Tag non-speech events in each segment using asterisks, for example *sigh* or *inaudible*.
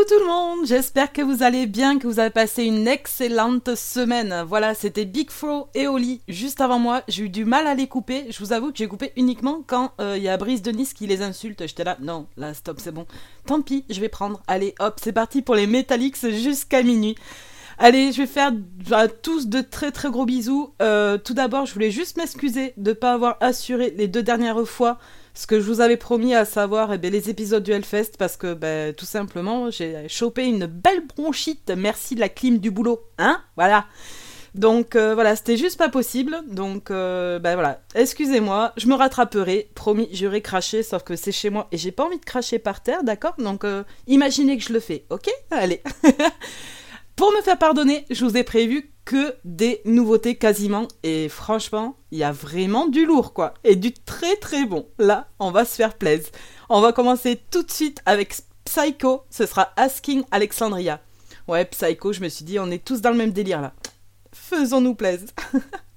Coucou tout le monde, j'espère que vous allez bien, que vous avez passé une excellente semaine. Voilà, c'était Big Fro et Oli juste avant moi. J'ai eu du mal à les couper. Je vous avoue que j'ai coupé uniquement quand euh, il y a Brice de Nice qui les insulte. J'étais là, non, là stop, c'est bon. Tant pis, je vais prendre. Allez, hop, c'est parti pour les Metallics jusqu'à minuit. Allez, je vais faire à tous de très très gros bisous. Euh, tout d'abord, je voulais juste m'excuser de ne pas avoir assuré les deux dernières fois ce que je vous avais promis à savoir eh bien, les épisodes du Hellfest parce que ben, tout simplement j'ai chopé une belle bronchite. Merci de la clim du boulot hein voilà. Donc euh, voilà c'était juste pas possible. Donc euh, ben voilà. Excusez-moi je me rattraperai promis j'aurai craché sauf que c'est chez moi et j'ai pas envie de cracher par terre d'accord? Donc euh, imaginez que je le fais ok? Allez *laughs* Pour me faire pardonner, je vous ai prévu que des nouveautés quasiment. Et franchement, il y a vraiment du lourd, quoi. Et du très très bon. Là, on va se faire plaisir. On va commencer tout de suite avec Psycho. Ce sera Asking Alexandria. Ouais, Psycho, je me suis dit, on est tous dans le même délire là. Faisons-nous plaisir. *laughs*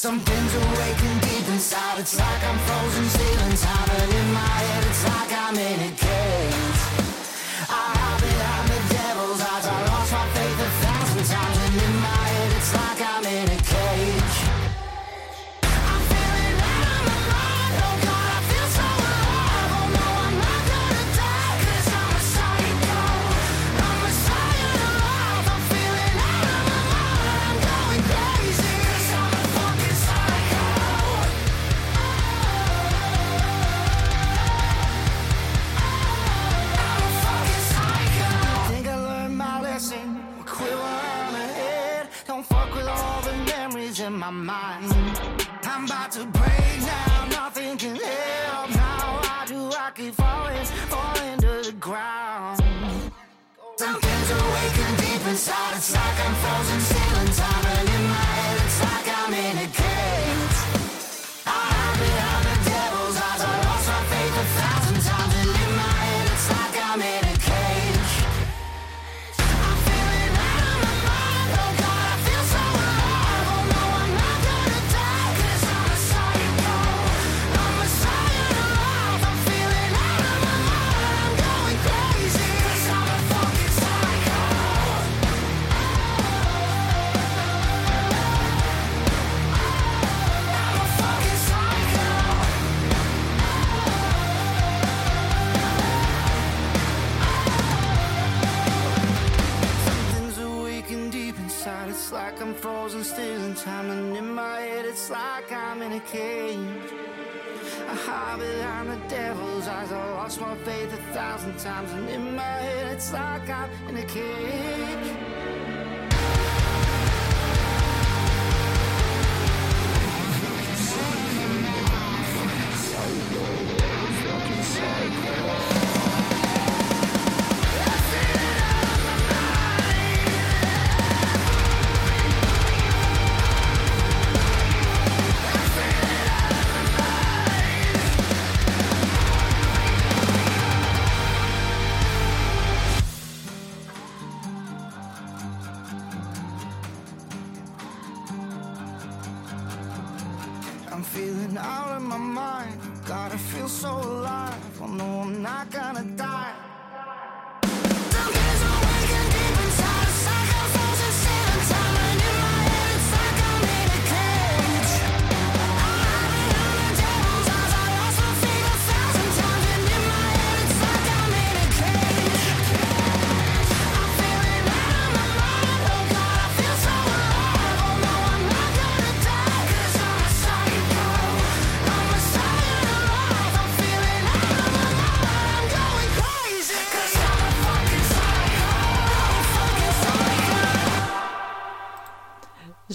Something's awakened deep inside. It's like I'm frozen, stealing time. And in my head, it's like I'm in a cage.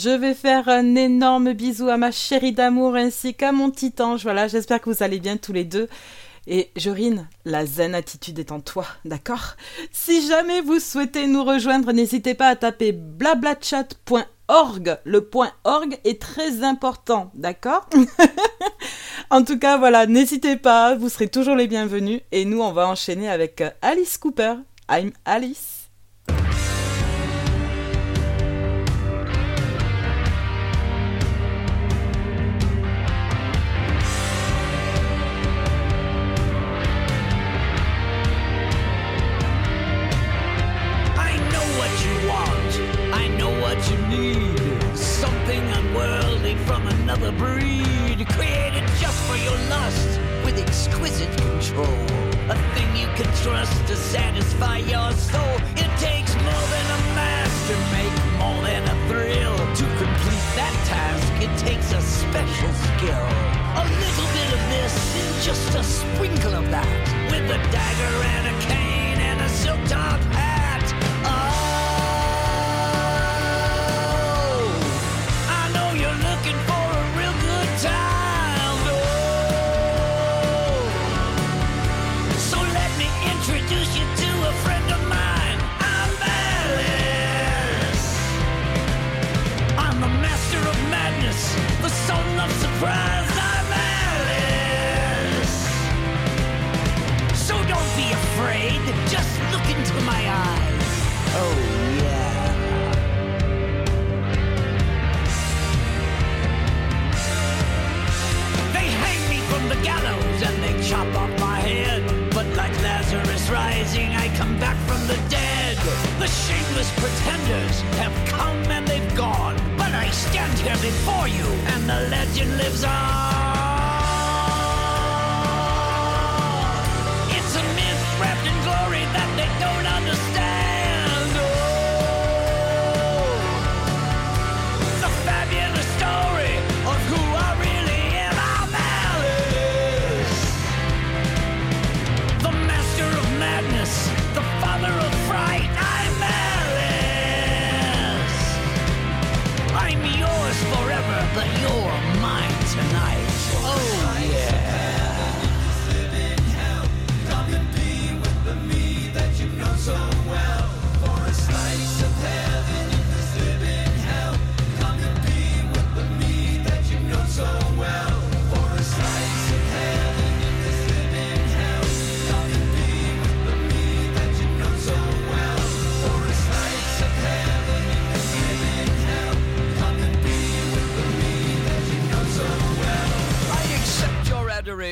Je vais faire un énorme bisou à ma chérie d'amour ainsi qu'à mon titan. Voilà, j'espère que vous allez bien tous les deux. Et Jorine, la zen attitude est en toi, d'accord? Si jamais vous souhaitez nous rejoindre, n'hésitez pas à taper blablachat.org. Le point org est très important, d'accord? *laughs* En tout cas, voilà, n'hésitez pas, vous serez toujours les bienvenus. Et nous, on va enchaîner avec Alice Cooper. I'm Alice.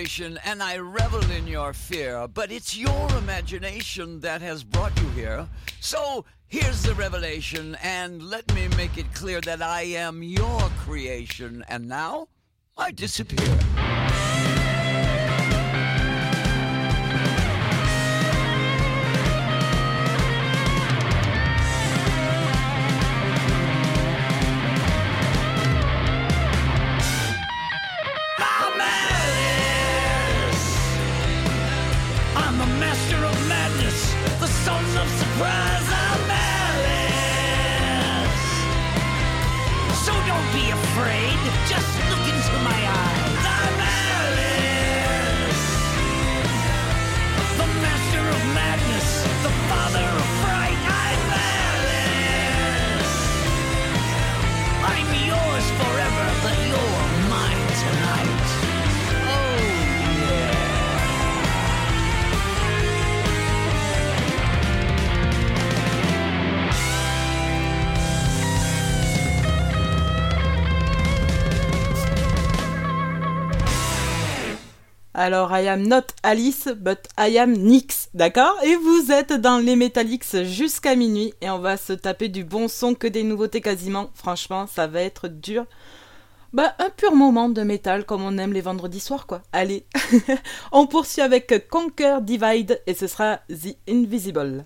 And I revel in your fear, but it's your imagination that has brought you here. So here's the revelation, and let me make it clear that I am your creation, and now I disappear. Alors, I am not Alice, but I am Nix, d'accord? Et vous êtes dans les Metallics jusqu'à minuit et on va se taper du bon son que des nouveautés quasiment. Franchement, ça va être dur. Bah, un pur moment de métal comme on aime les vendredis soirs, quoi. Allez, *laughs* on poursuit avec Conquer Divide et ce sera The Invisible.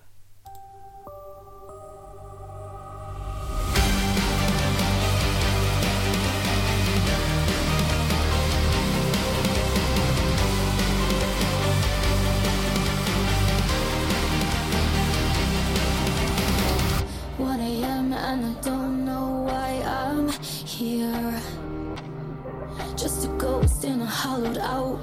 out.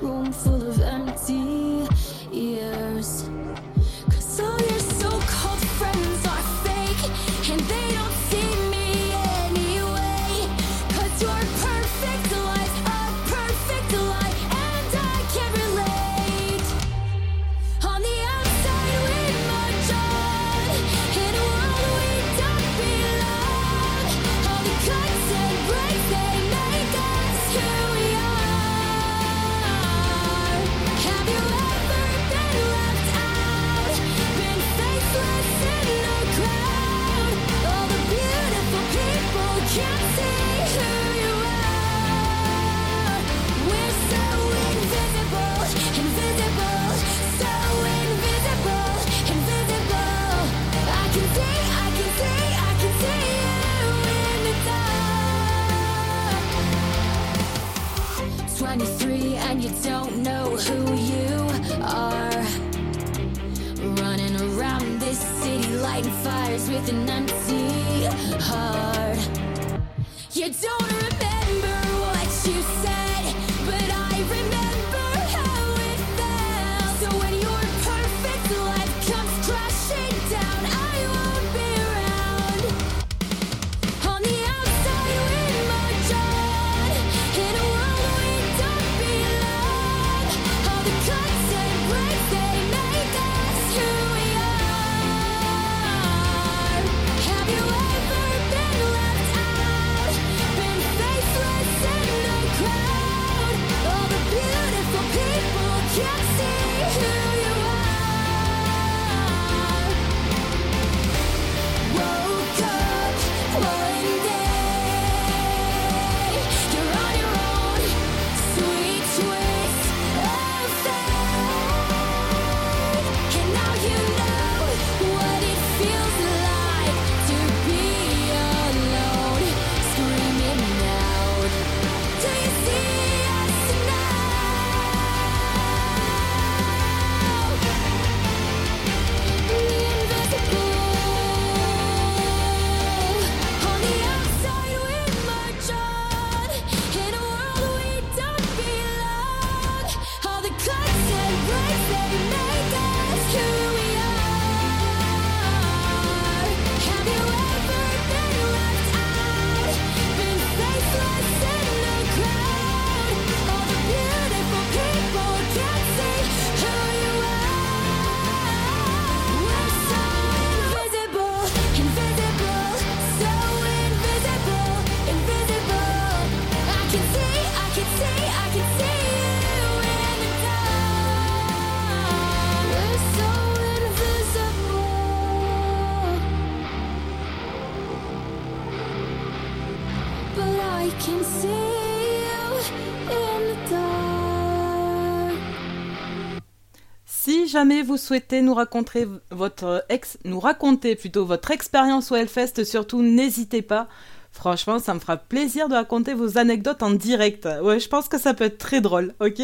jamais vous souhaitez nous raconter votre ex, nous raconter plutôt votre expérience au Hellfest, surtout n'hésitez pas. Franchement, ça me fera plaisir de raconter vos anecdotes en direct. Ouais, je pense que ça peut être très drôle, ok?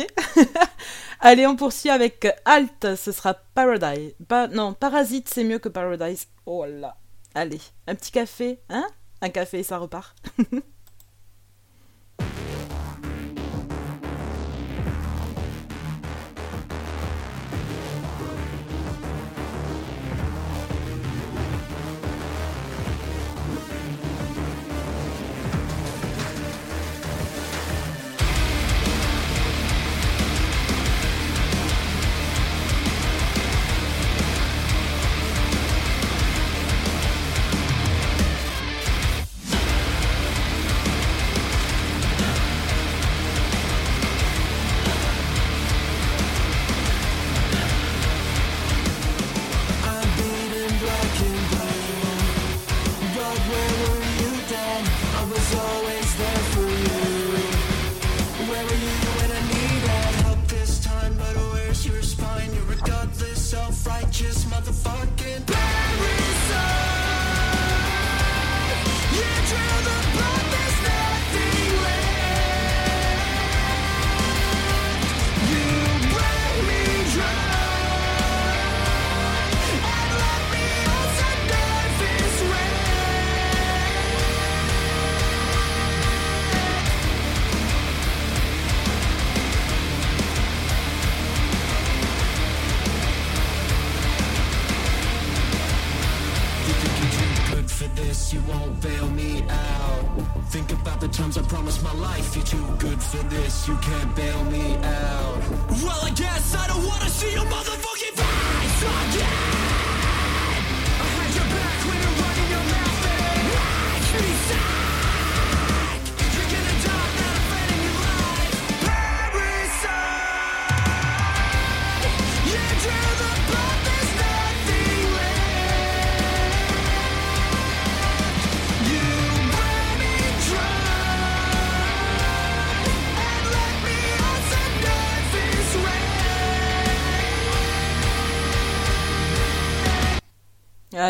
*laughs* Allez, on poursuit avec Alt, ce sera Paradise. Pas, non, Parasite, c'est mieux que Paradise. Oh là Allez, un petit café, hein? Un café, ça repart. *laughs*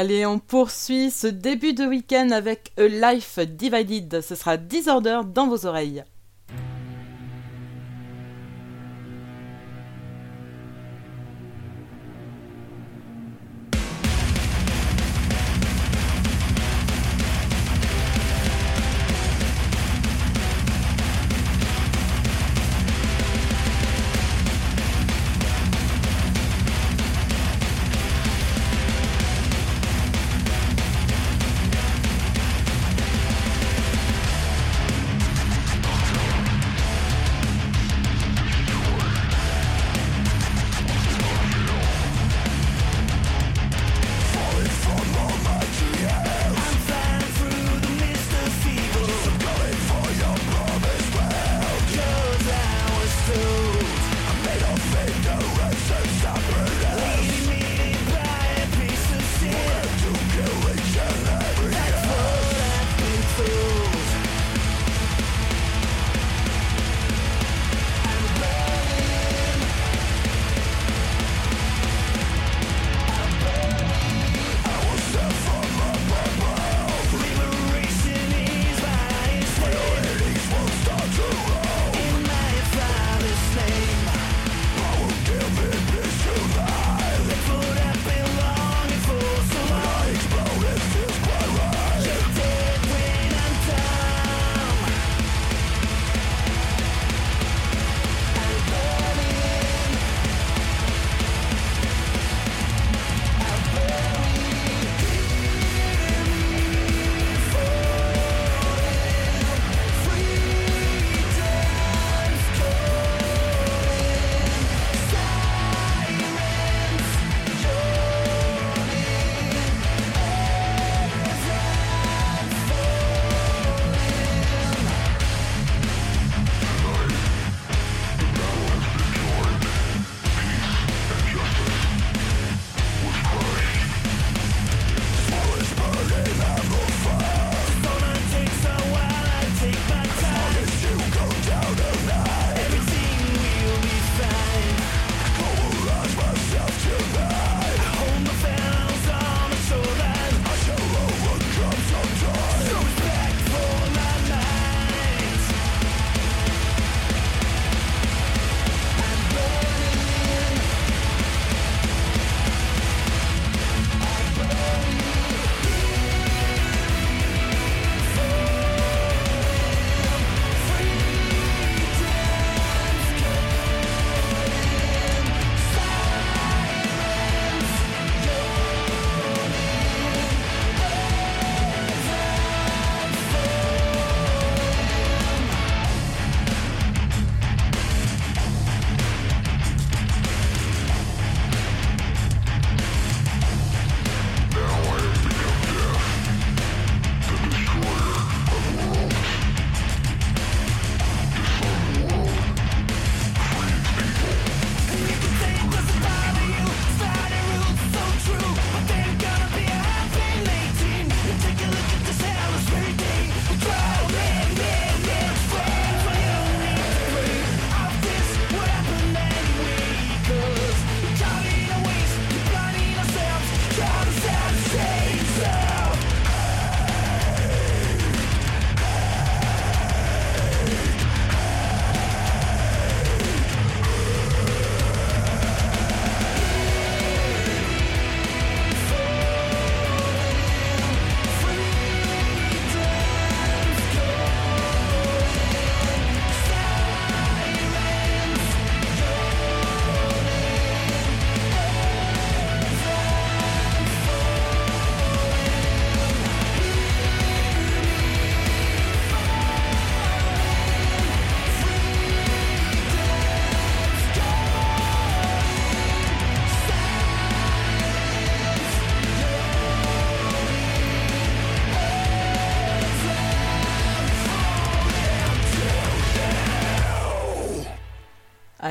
Allez, on poursuit ce début de week-end avec A Life Divided. Ce sera Disorder dans vos oreilles.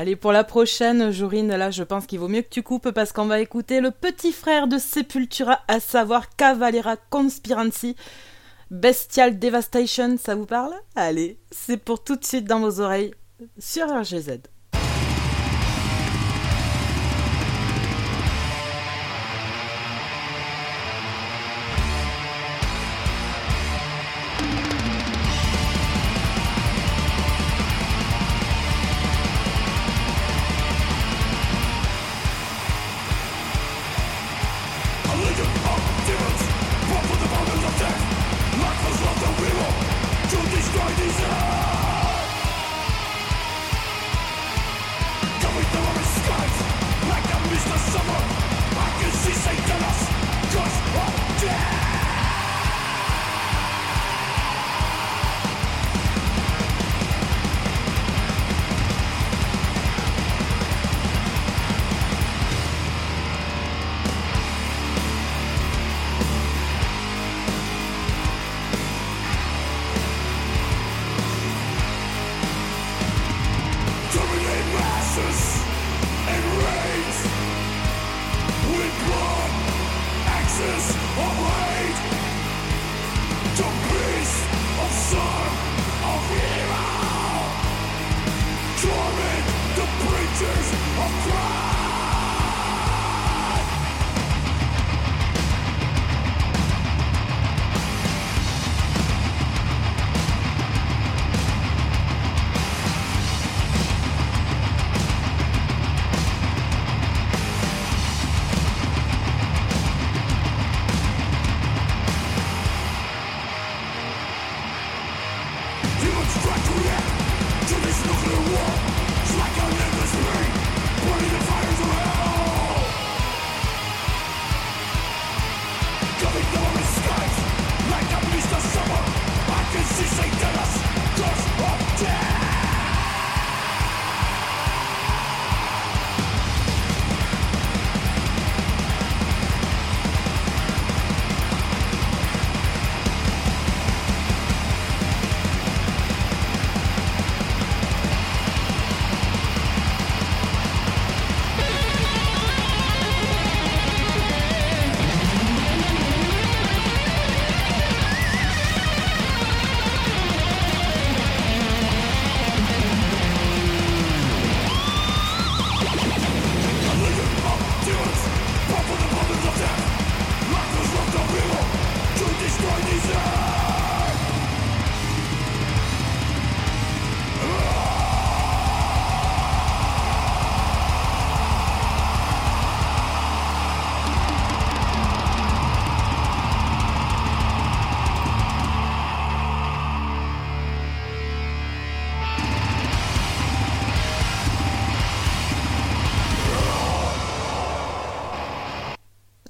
Allez, pour la prochaine, Jorine, là, je pense qu'il vaut mieux que tu coupes parce qu'on va écouter le petit frère de Sepultura, à savoir Cavalera Conspiracy. Bestial Devastation, ça vous parle? Allez, c'est pour tout de suite dans vos oreilles sur RGZ.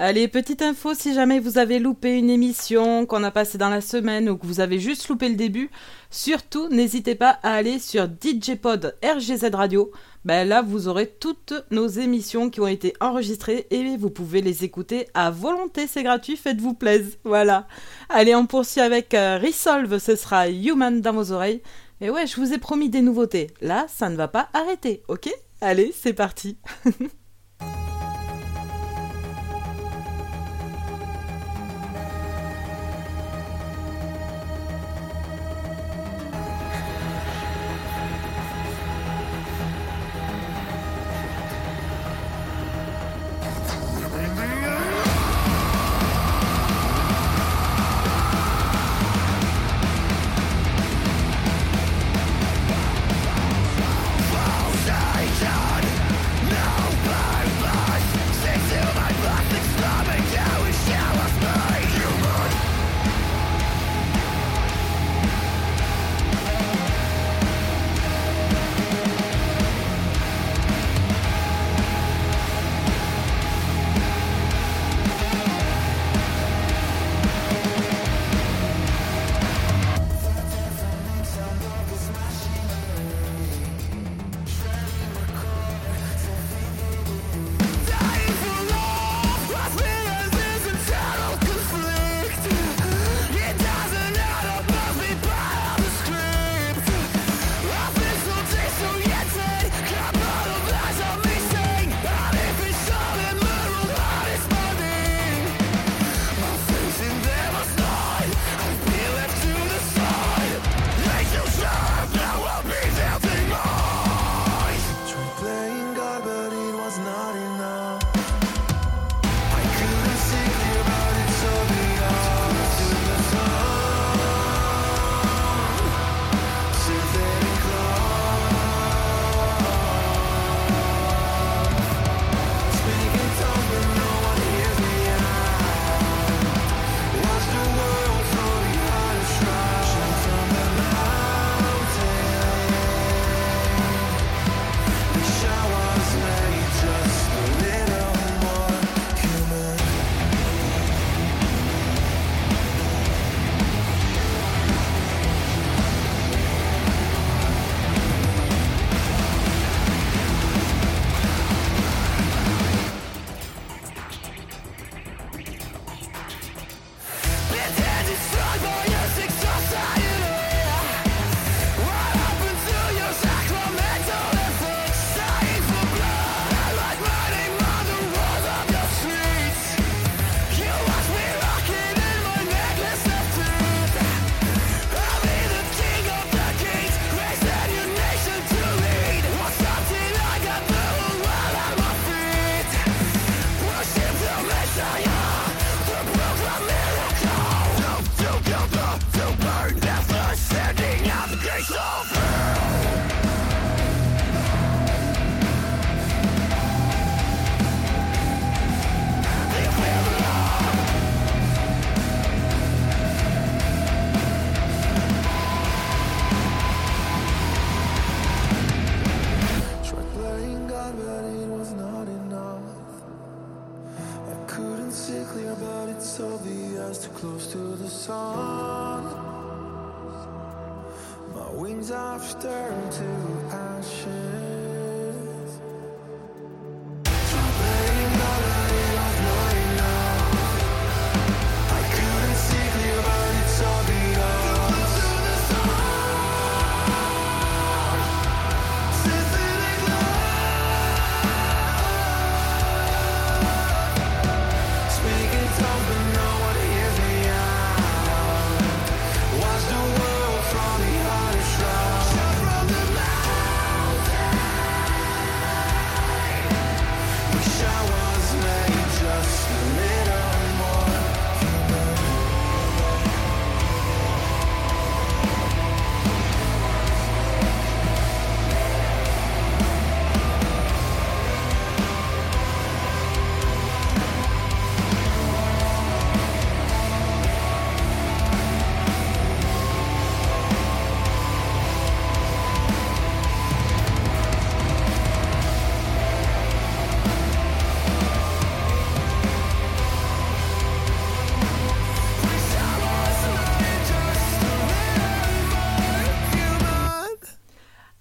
Allez, petite info, si jamais vous avez loupé une émission qu'on a passée dans la semaine ou que vous avez juste loupé le début, surtout n'hésitez pas à aller sur DJ Pod RGZ Radio. Ben là, vous aurez toutes nos émissions qui ont été enregistrées et vous pouvez les écouter à volonté, c'est gratuit, faites-vous plaisir. Voilà. Allez, on poursuit avec euh, Resolve, ce sera Human dans vos oreilles. Et ouais, je vous ai promis des nouveautés. Là, ça ne va pas arrêter, ok? Allez, c'est parti. *laughs*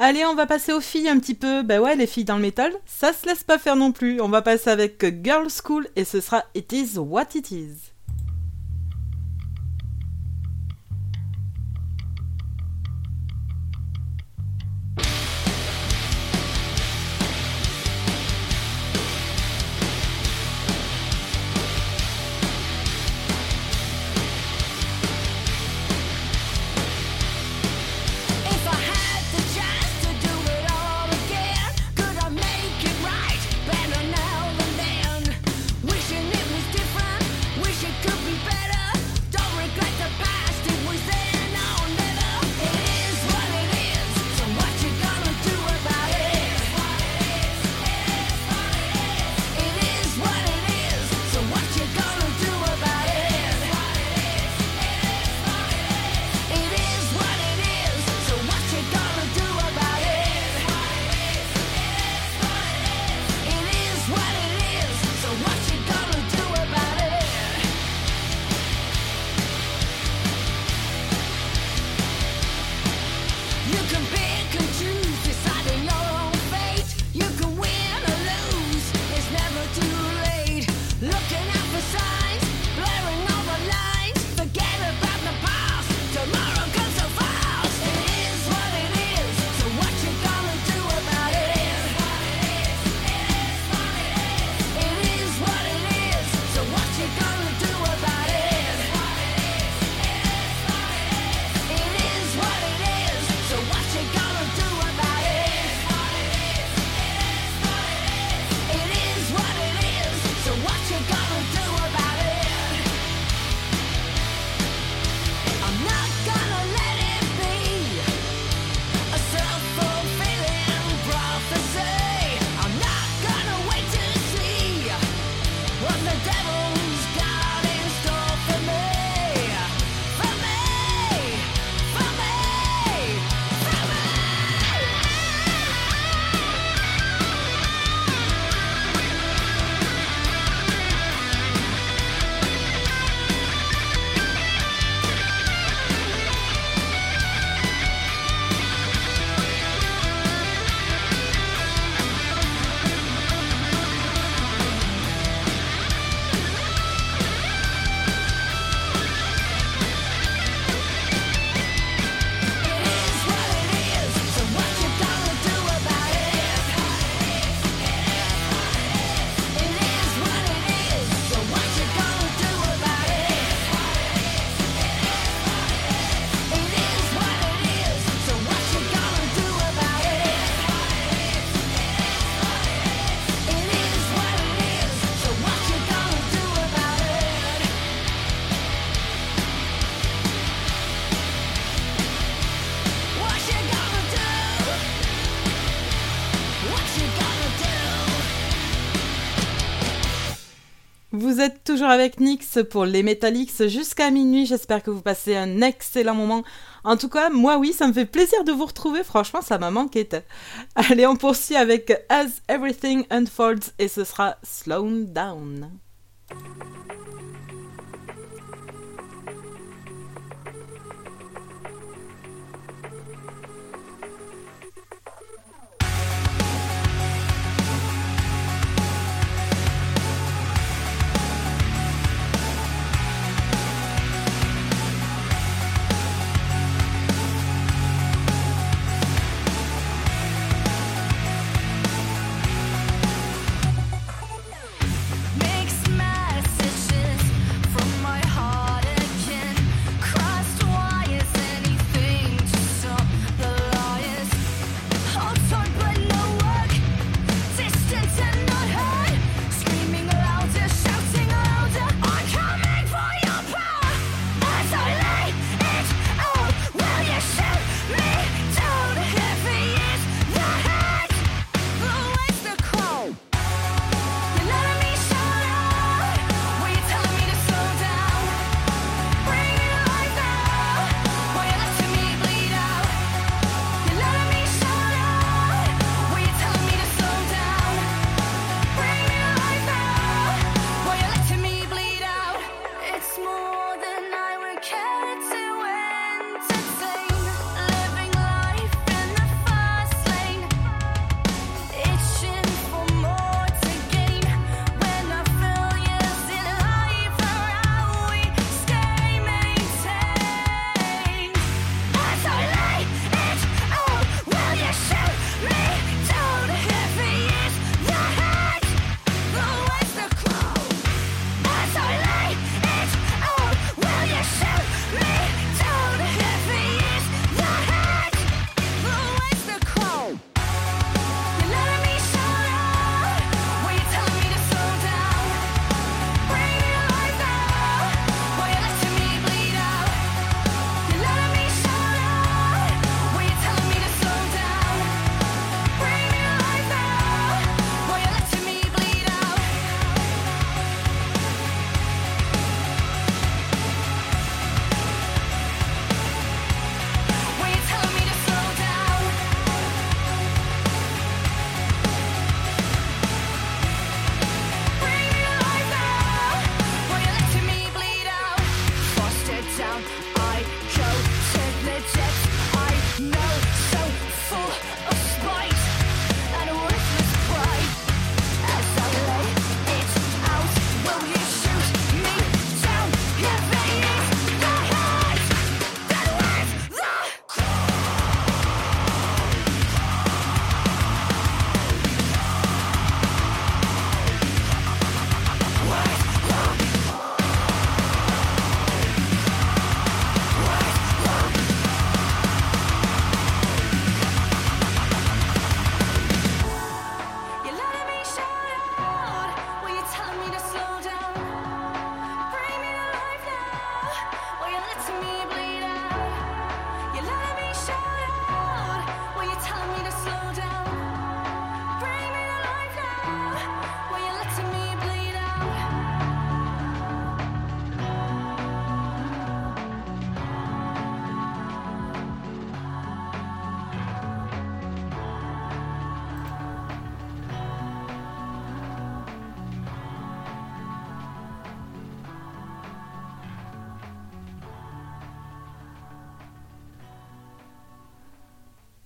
Allez, on va passer aux filles un petit peu. Bah ouais, les filles dans le métal, ça se laisse pas faire non plus. On va passer avec Girl School et ce sera It Is What It Is. toujours avec Nix pour les Metalix jusqu'à minuit. J'espère que vous passez un excellent moment. En tout cas, moi oui, ça me fait plaisir de vous retrouver. Franchement, ça m'a manqué. *laughs* Allez, on poursuit avec As Everything Unfolds et ce sera Slow Down.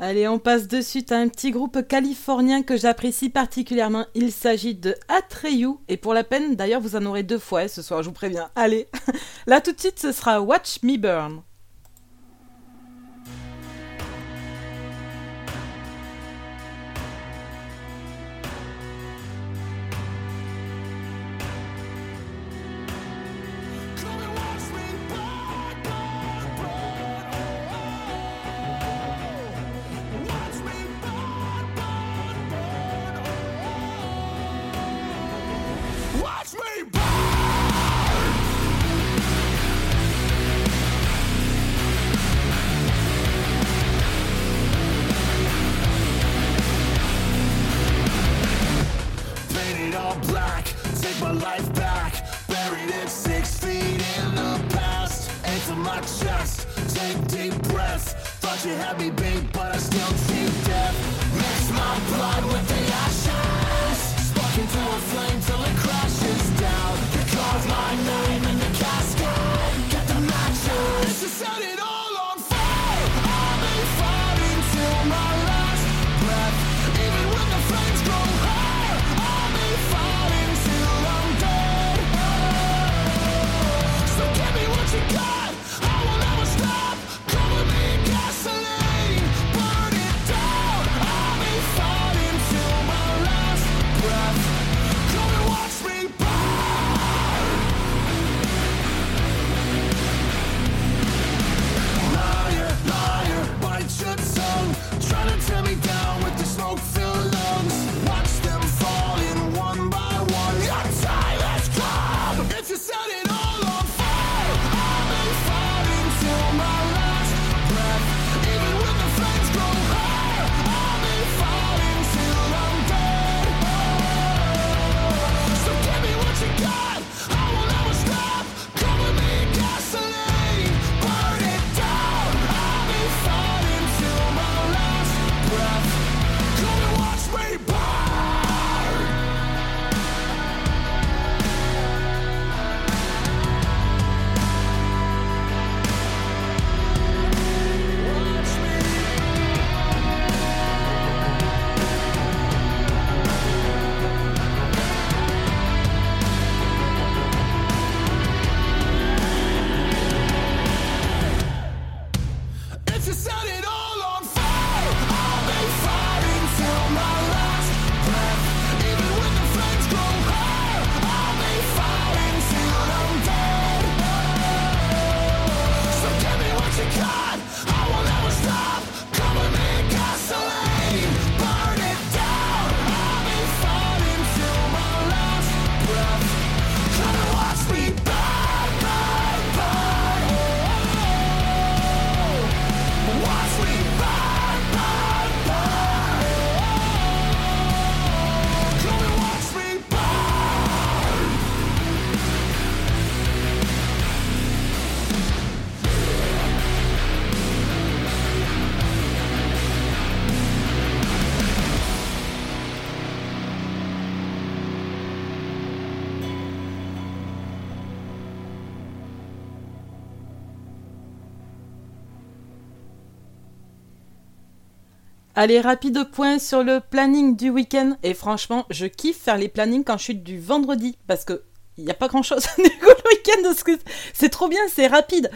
Allez, on passe de suite à un petit groupe californien que j'apprécie particulièrement. Il s'agit de Atreyu. Et pour la peine, d'ailleurs, vous en aurez deux fois ce soir, je vous préviens. Allez, *laughs* là tout de suite, ce sera Watch Me Burn. Allez, rapide point sur le planning du week-end. Et franchement, je kiffe faire les plannings quand je suis du vendredi. Parce que il n'y a pas grand chose *laughs* du coup, le week-end. que C'est trop bien, c'est rapide.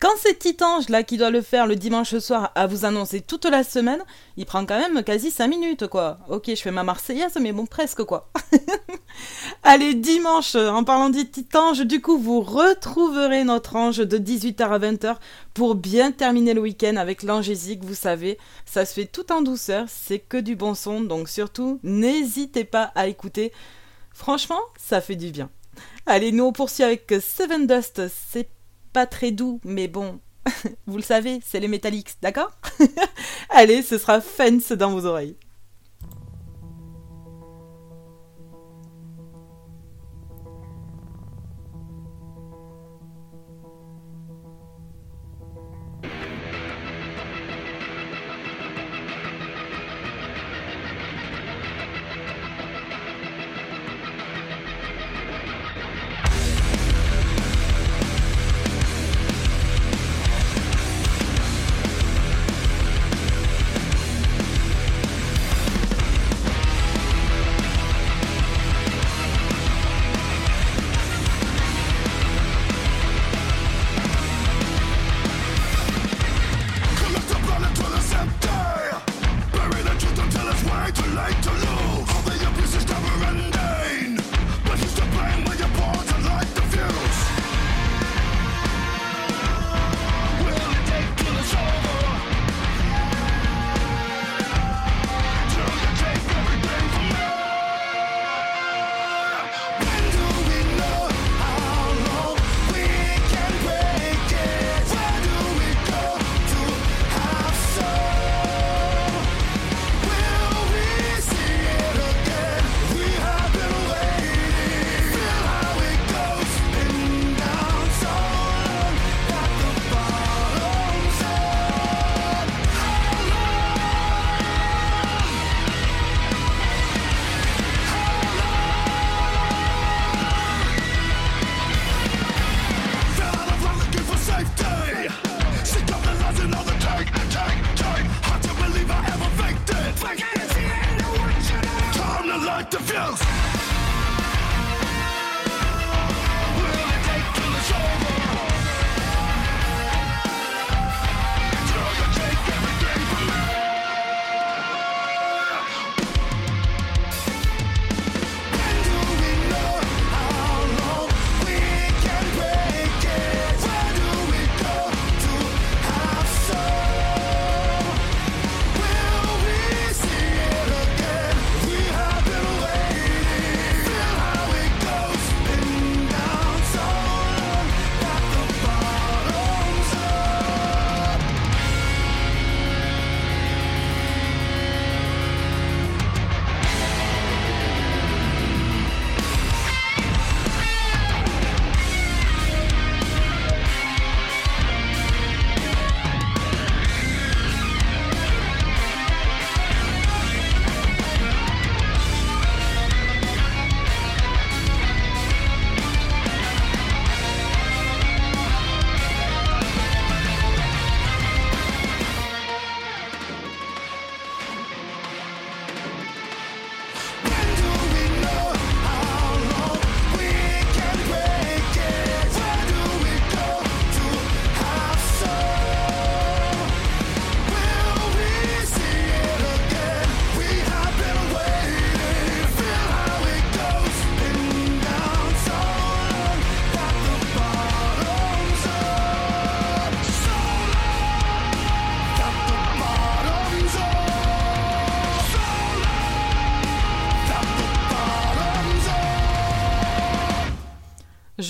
Quand c'est Titange là qui doit le faire le dimanche soir à vous annoncer toute la semaine, il prend quand même quasi 5 minutes quoi. Ok, je fais ma Marseillaise, mais bon, presque quoi. *laughs* Allez, dimanche, euh, en parlant du Titange, du coup, vous retrouverez notre ange de 18h à 20h pour bien terminer le week-end avec l'angésique, vous savez. Ça se fait tout en douceur, c'est que du bon son, donc surtout, n'hésitez pas à écouter. Franchement, ça fait du bien. Allez, nous on poursuit avec Seven Dust. C'est pas très doux, mais bon, *laughs* vous le savez, c'est les Metallics, d'accord? *laughs* Allez, ce sera Fence dans vos oreilles.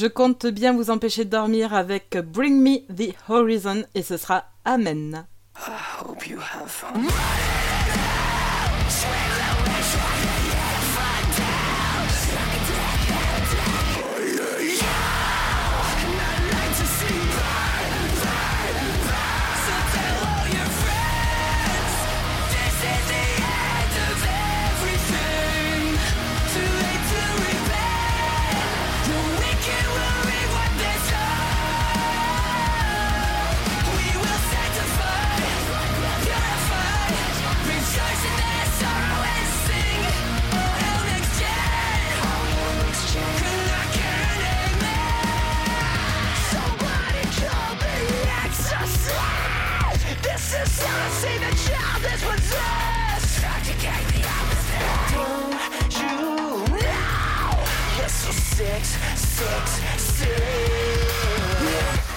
Je compte bien vous empêcher de dormir avec Bring Me the Horizon et ce sera Amen. Fun.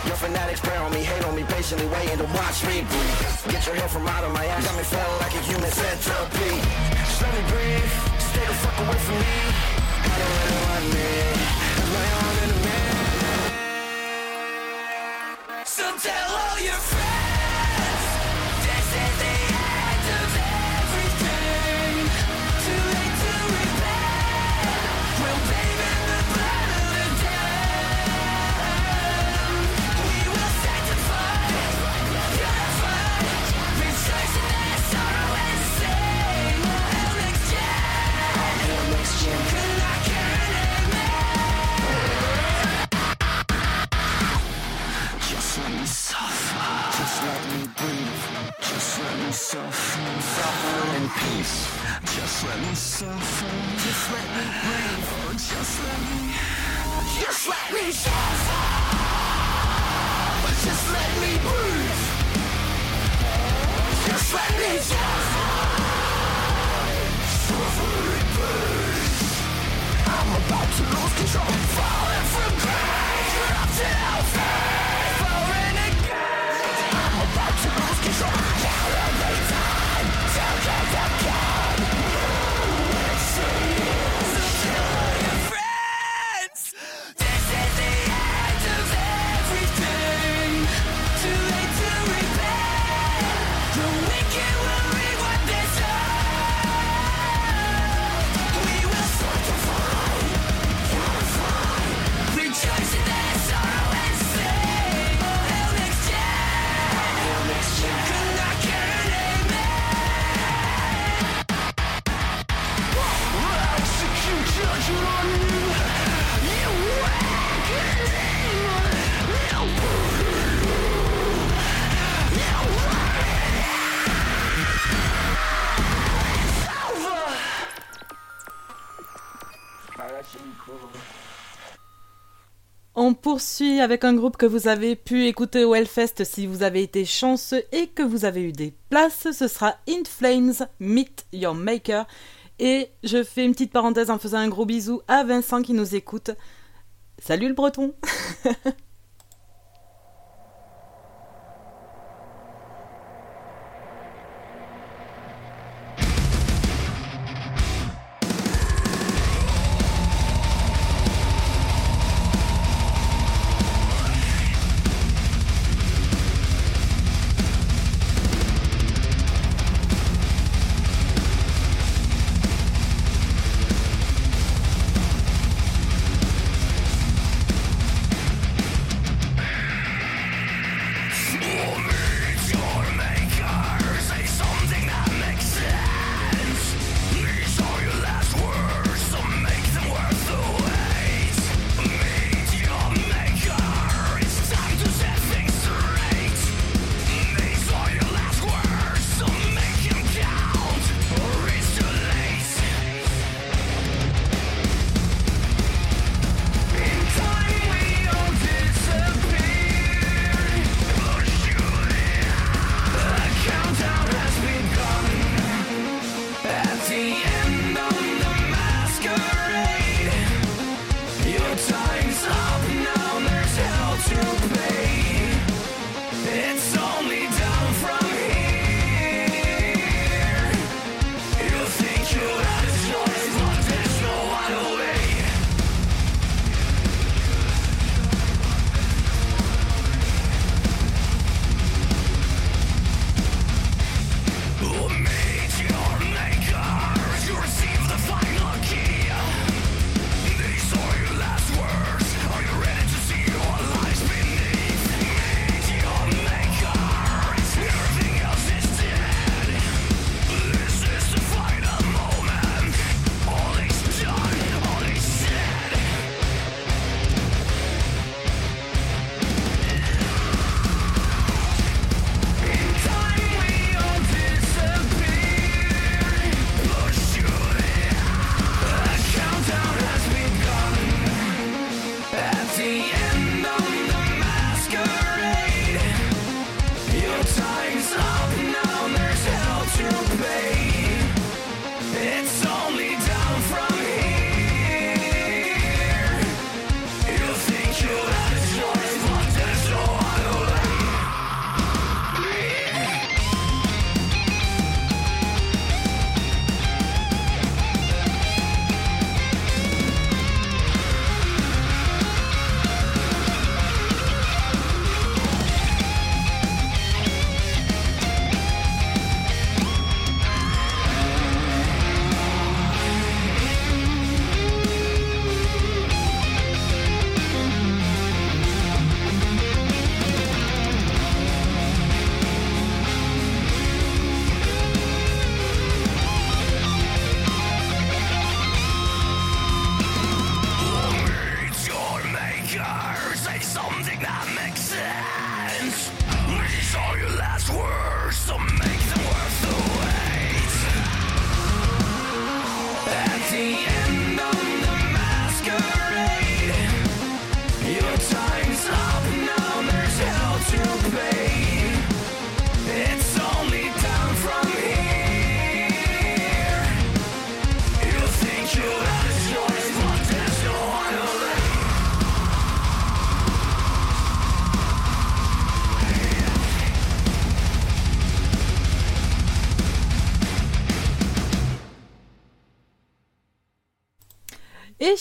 Your fanatics prey on me, hate on me, patiently waiting to watch me bleed. Get your head from out of my ass, got me feeling like a human centipede. Just let me breathe, stay the fuck away from me. I don't really want me, I'm my own enemy. So tell all your friends, suffer. Suffer in peace. Just let me suffer. Just let me breathe. Oh, just let me. Just let me suffer. Just let me breathe. Just let me suffer. Suffer in peace. I'm about to lose control. Falling from grace. Up to hellfire. Poursuit avec un groupe que vous avez pu écouter au Hellfest si vous avez été chanceux et que vous avez eu des places. Ce sera In Flames, Meet Your Maker. Et je fais une petite parenthèse en faisant un gros bisou à Vincent qui nous écoute. Salut le breton *laughs*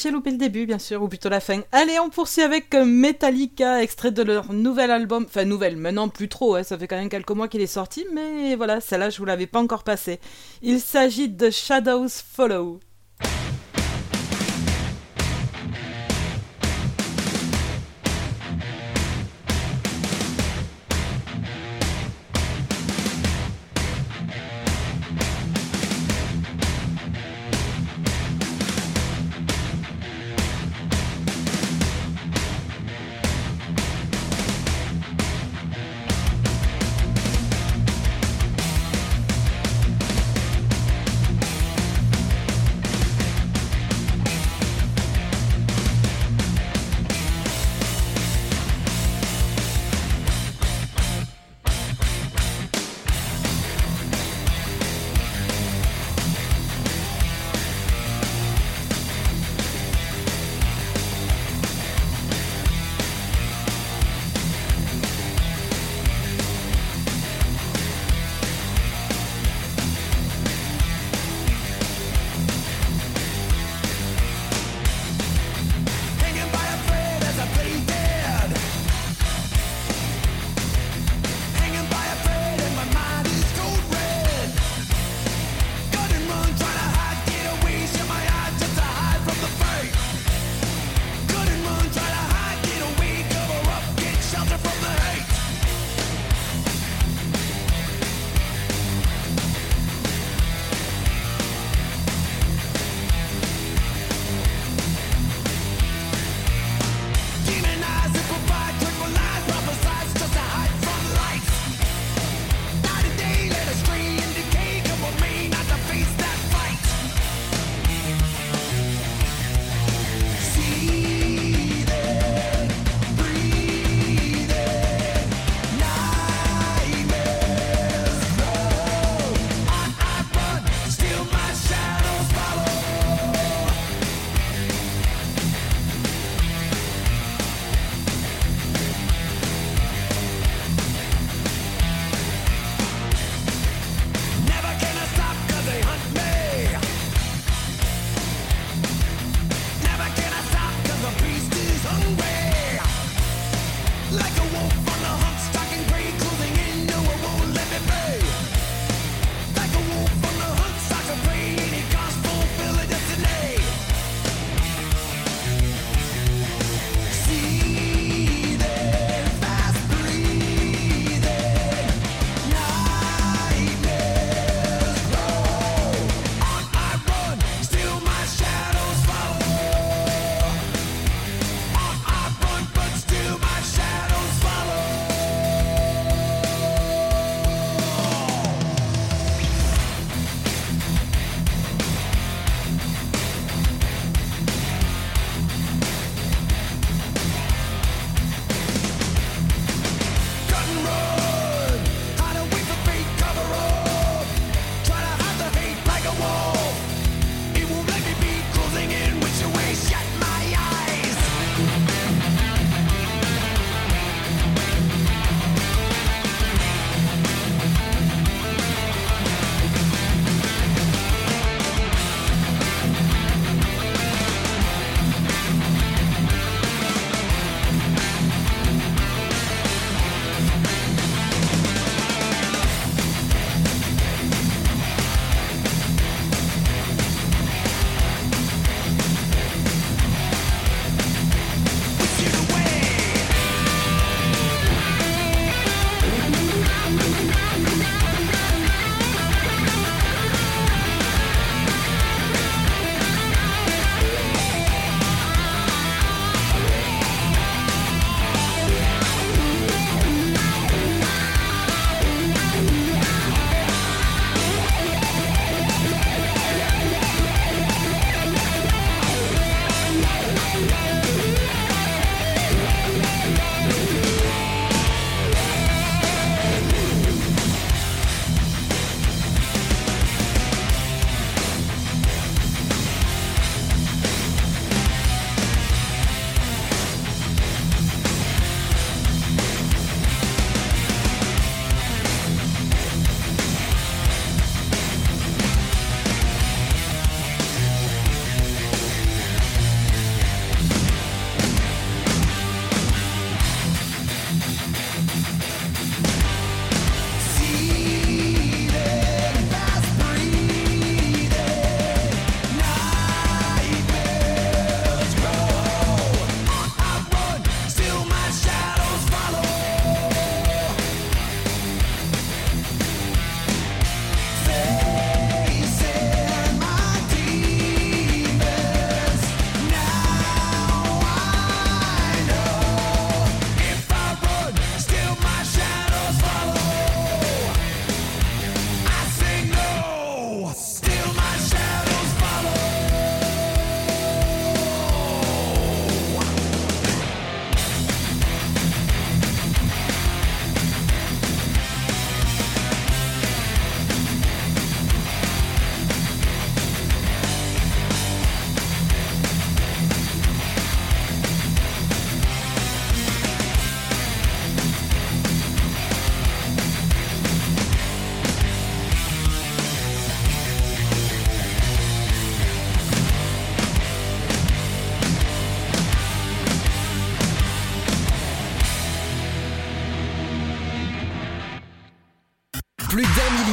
j'ai loupé le début, bien sûr, ou plutôt la fin. Allez, on poursuit avec euh, Metallica, extrait de leur nouvel album. Enfin, nouvelle, maintenant plus trop, hein, ça fait quand même quelques mois qu'il est sorti, mais voilà, celle-là, je vous l'avais pas encore passé. Il s'agit de Shadows Follow.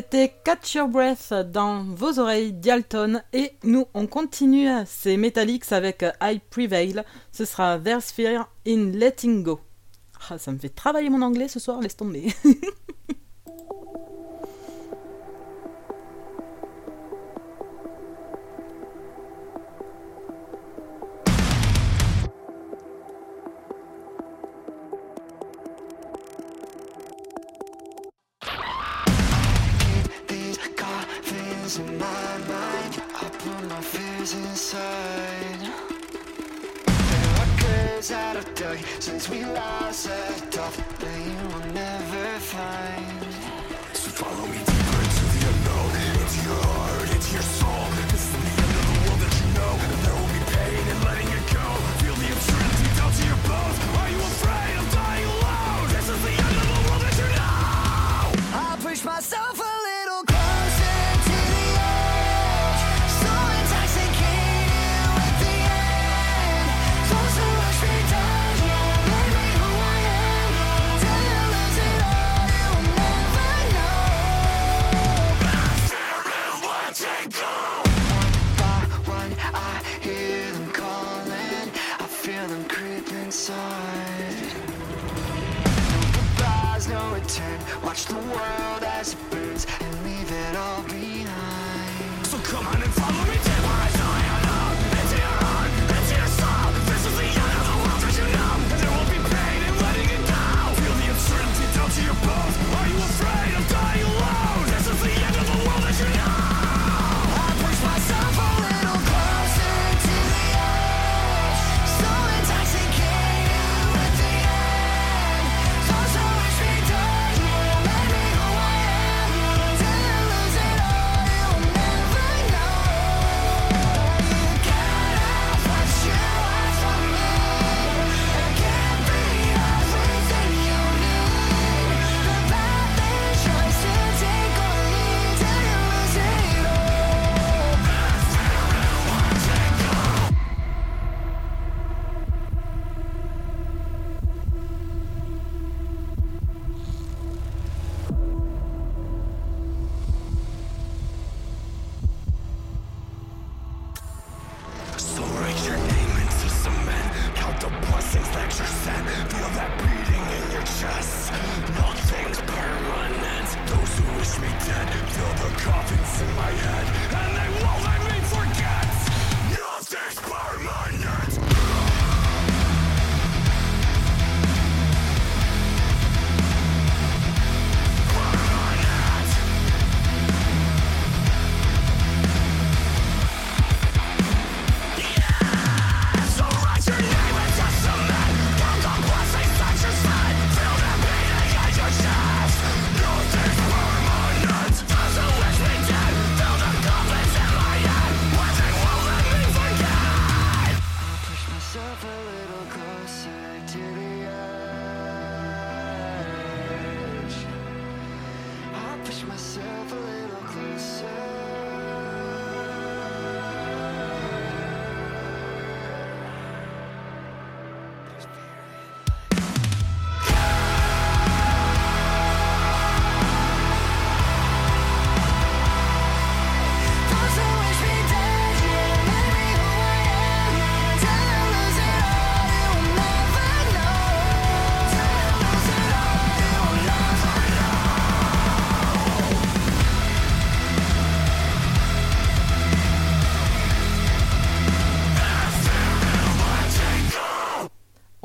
C'était Catch Your Breath dans vos oreilles Dialton et nous on continue ces Metallics avec I Prevail. Ce sera There's in Letting Go. Ah, ça me fait travailler mon anglais ce soir, laisse tomber. *laughs* in my mind. I put my fears inside. Since we lost a dove That you will never find. So follow me deeper into the unknown. Into your heart, into your soul. This is the end of the world that you know. And there will be pain in letting it go. Feel the absurdity down to your bones. Are you afraid of dying alone? This is the end of the world that you know. I push myself Watch the world as it burns and leave it all behind.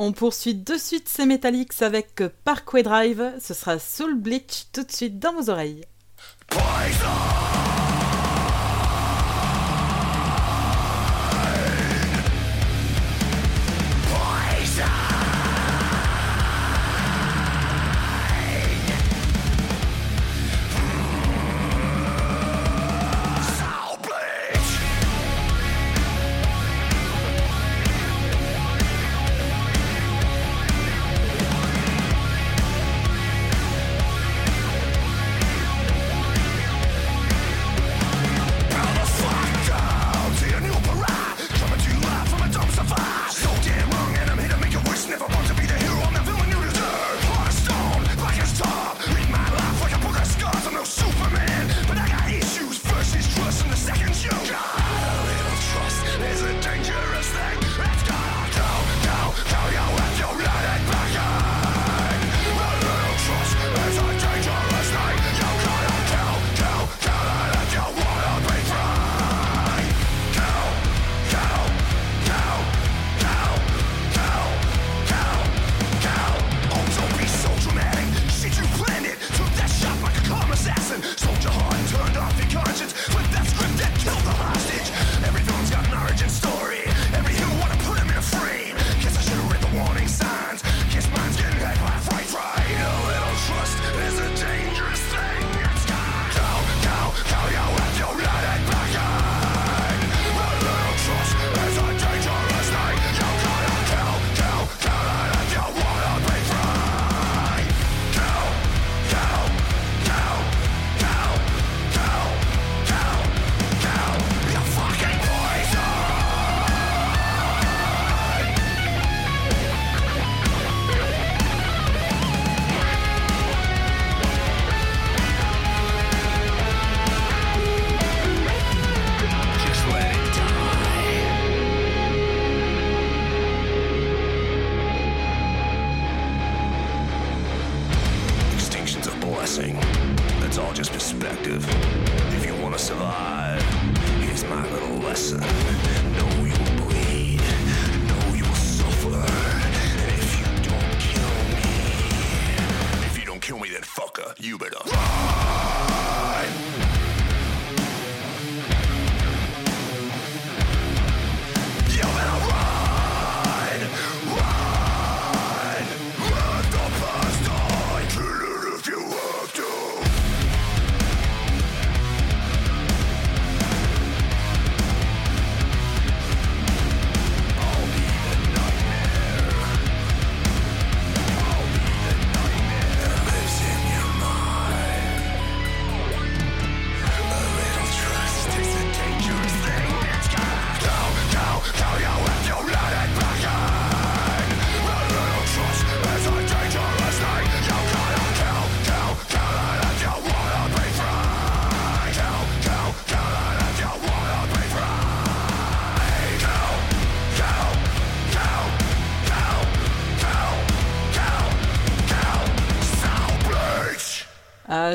On poursuit de suite ces Metallics avec Parkway Drive. Ce sera Soul Bleach tout de suite dans vos oreilles.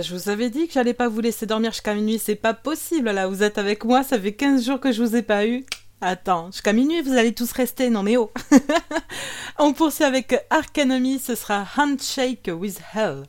je vous avais dit que j'allais pas vous laisser dormir jusqu'à minuit, c'est pas possible là, vous êtes avec moi, ça fait 15 jours que je vous ai pas eu. Attends, jusqu'à minuit, vous allez tous rester, non mais oh *laughs* On poursuit avec Arcanomy, ce sera Handshake with Hell.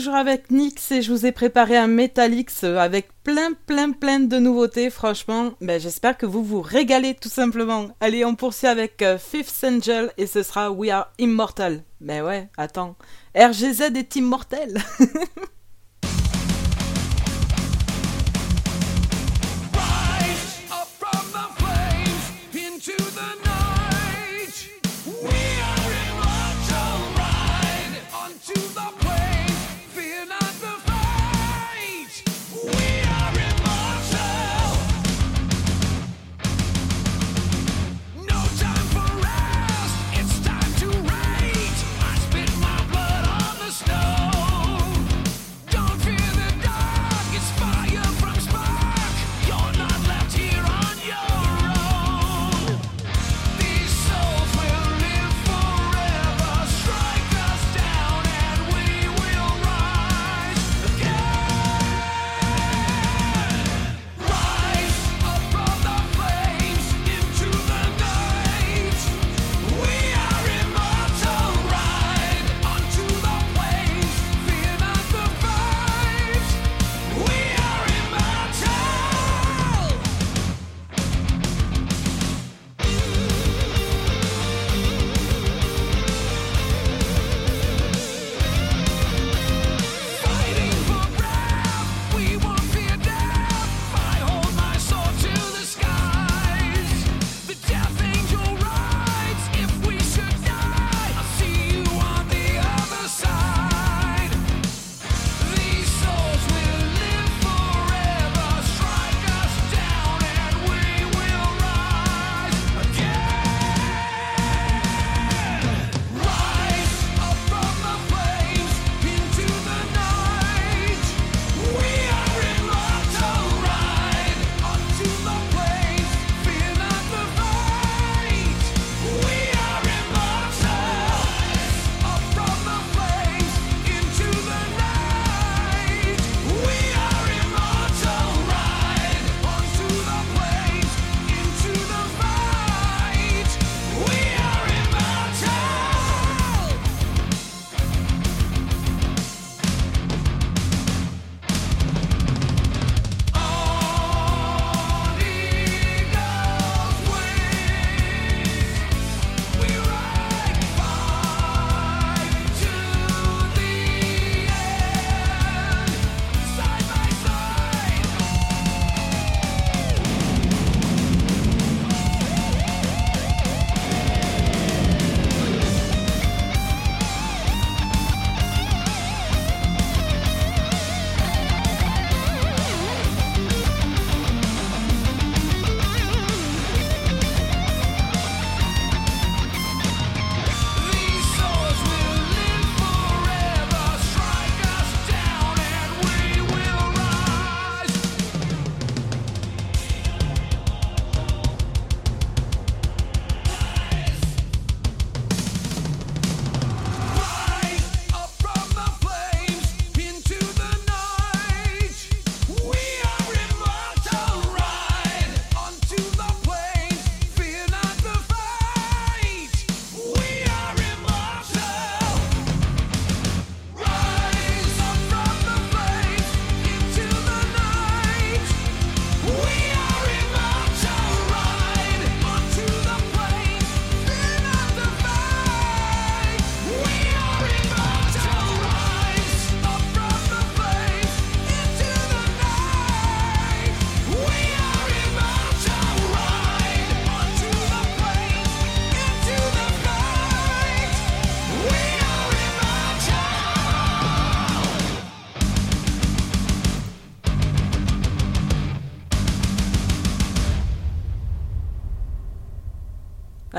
toujours avec Nix et je vous ai préparé un Metalix avec plein, plein, plein de nouveautés. Franchement, ben, j'espère que vous vous régalez tout simplement. Allez, on poursuit avec euh, Fifth Angel et ce sera We Are Immortal. Mais ouais, attends. RGZ est immortel *laughs*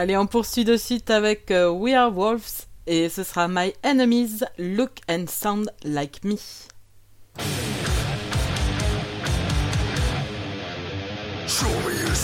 Allez, on poursuit de suite avec euh, We Are Wolves et ce sera My Enemies Look and Sound Like Me. Show me your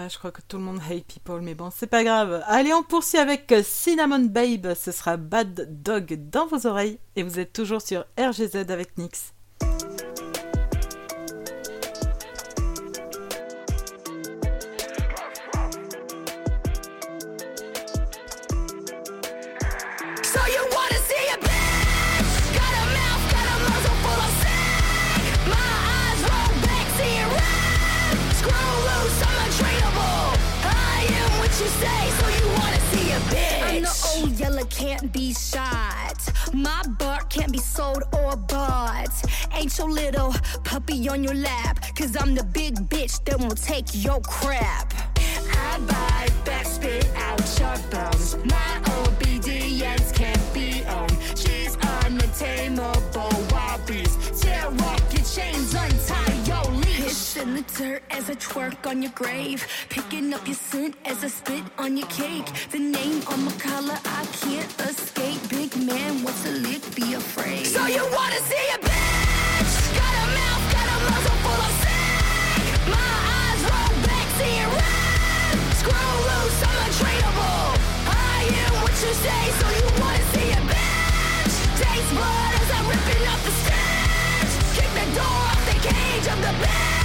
Ah, je crois que tout le monde hate people, mais bon, c'est pas grave. Allez, on poursuit avec Cinnamon Babe. Ce sera Bad Dog dans vos oreilles. Et vous êtes toujours sur RGZ avec Nix. You say, so you wanna see a bitch? I'm the old yeller, can't be shot. My bark can't be sold or bought. Ain't your little puppy on your lap. Cause I'm the big bitch that won't take your crap. I bite back, spit out your bones. My obedience can't be owned. She's untamable, wild in the dirt as I twerk on your grave. Picking up your scent as I spit on your cake. The name on my collar, I can't escape. Big man, what's a lick? Be afraid. So you wanna see a bitch? Got a mouth, got a muzzle full of sick. My eyes roll back, seeing red. Screw loose, I'm untrainable. I am what you say, so you wanna see a bitch? Taste blood as I'm ripping off the stitch. Kick the door off the cage of the bed.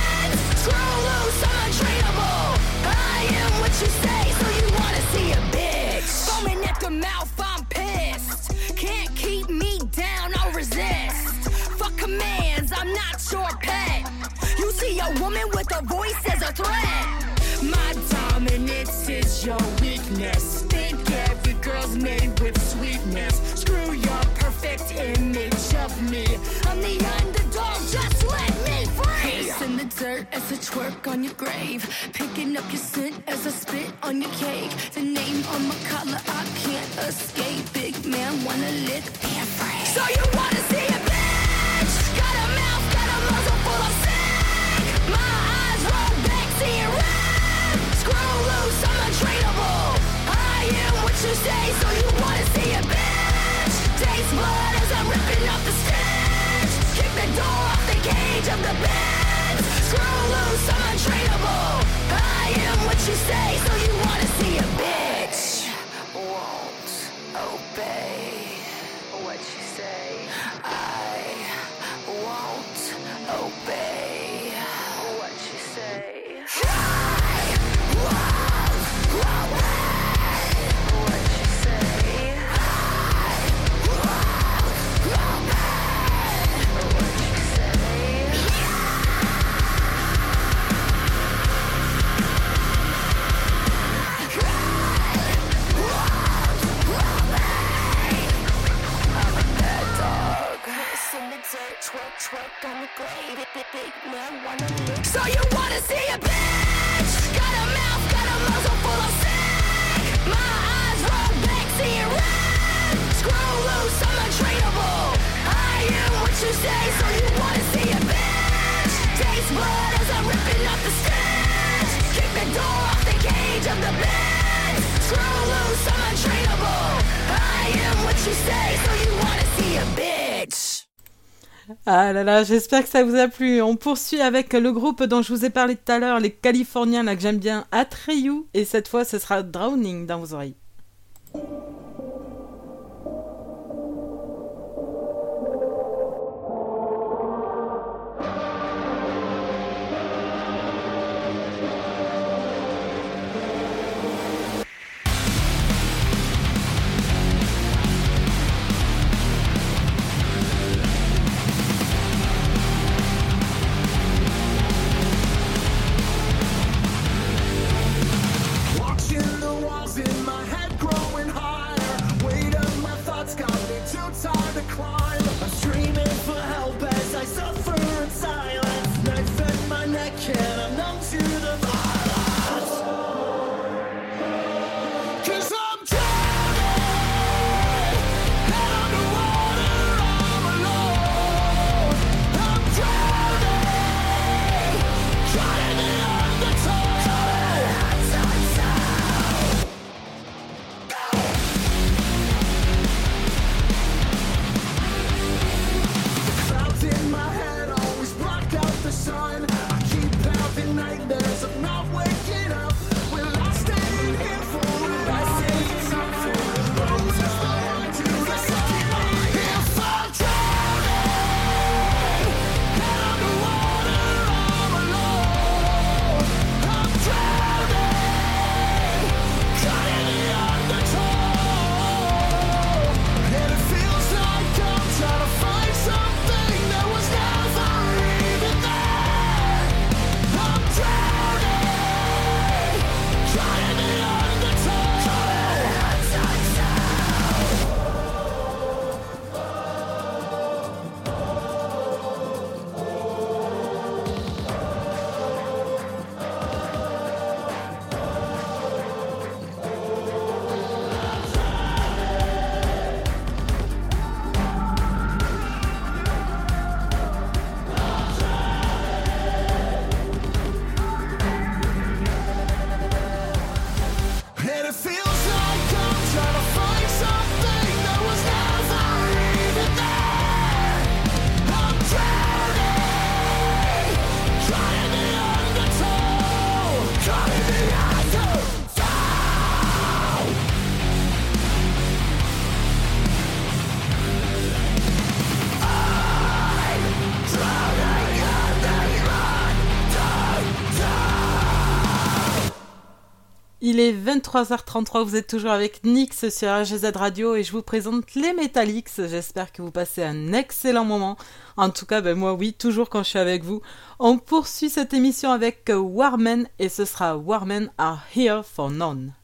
Screw loose, untrainable. I am what you say, so you wanna see a bitch? Foaming at the mouth, I'm pissed. Can't keep me down, I'll resist. Fuck commands, I'm not your pet. You see a woman with a voice as a threat. My dominance is your weakness. Think girl's made with sweetness. Screw your perfect image of me. I'm the underdog, just let me free. Piss in the dirt as I twerk on your grave. Picking up your scent as I spit on your cake. The name on my collar, I can't escape. Big man wanna lick, be afraid. So you wanna see a bitch? Got a mouth, got a muzzle full of sick. My eyes roll back, seeing red. Screw loose, I'm untrainable. So you wanna see a bitch? Taste blood as I'm ripping the stitch. Kick the door off the cage of the. Screw loose, I'm. I am what you say, so you wanna see a bitch? won't obey what you say. I won't obey what you say. So you wanna see a bitch? Got a mouth, got a muzzle full of sick. My eyes roll back, seeing red. Screw loose, I'm untrainable. I am what you say, so you wanna see a bitch? Taste blood as I'm ripping off the stitch. Kick the door off the cage of the bed. Screw loose, I'm untrainable. I am what you say, so you wanna see a bitch? Ah là là, j'espère que ça vous a plu. On poursuit avec le groupe dont je vous ai parlé tout à l'heure, les Californiens là que j'aime bien, Atreyu. Et cette fois, ce sera Drowning dans vos oreilles. Il est 23h33, vous êtes toujours avec Nix sur RGZ Radio et je vous présente les Metallics. J'espère que vous passez un excellent moment. En tout cas, ben moi oui, toujours quand je suis avec vous. On poursuit cette émission avec Warmen et ce sera Warmen are here for none.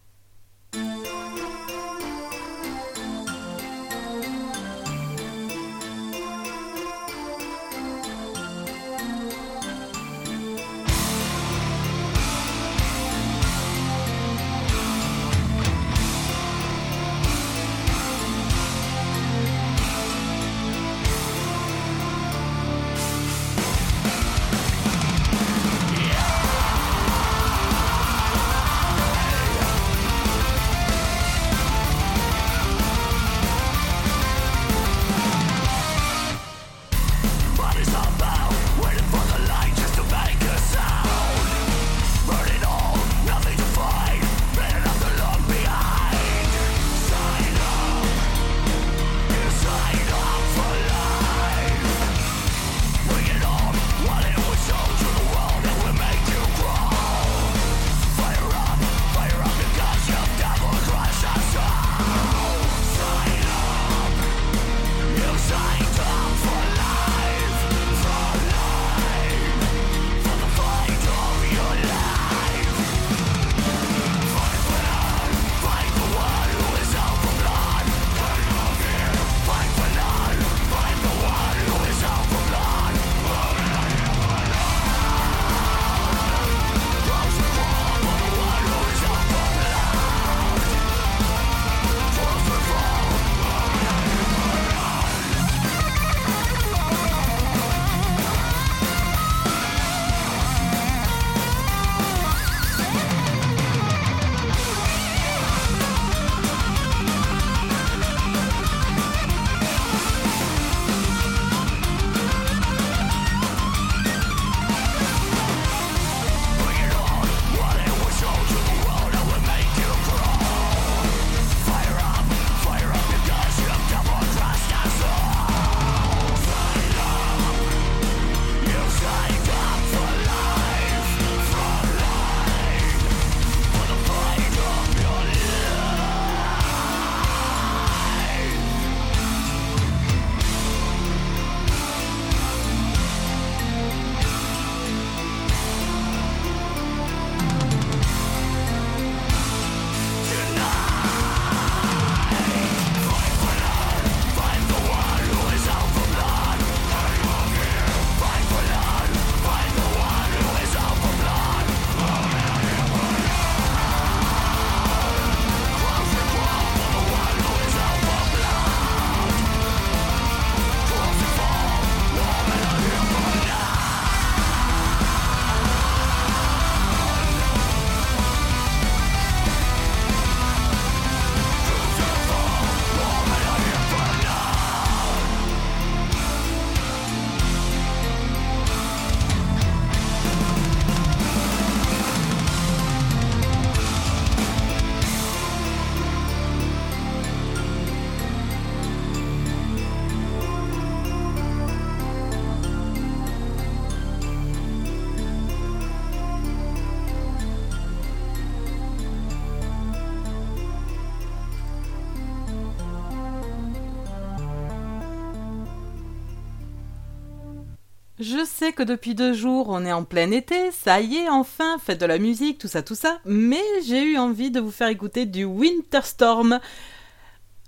Je sais que depuis deux jours on est en plein été, ça y est, enfin, faites de la musique, tout ça, tout ça, mais j'ai eu envie de vous faire écouter du Winter Storm.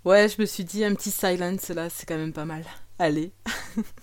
Ouais, je me suis dit un petit silence là, c'est quand même pas mal. Allez. *laughs*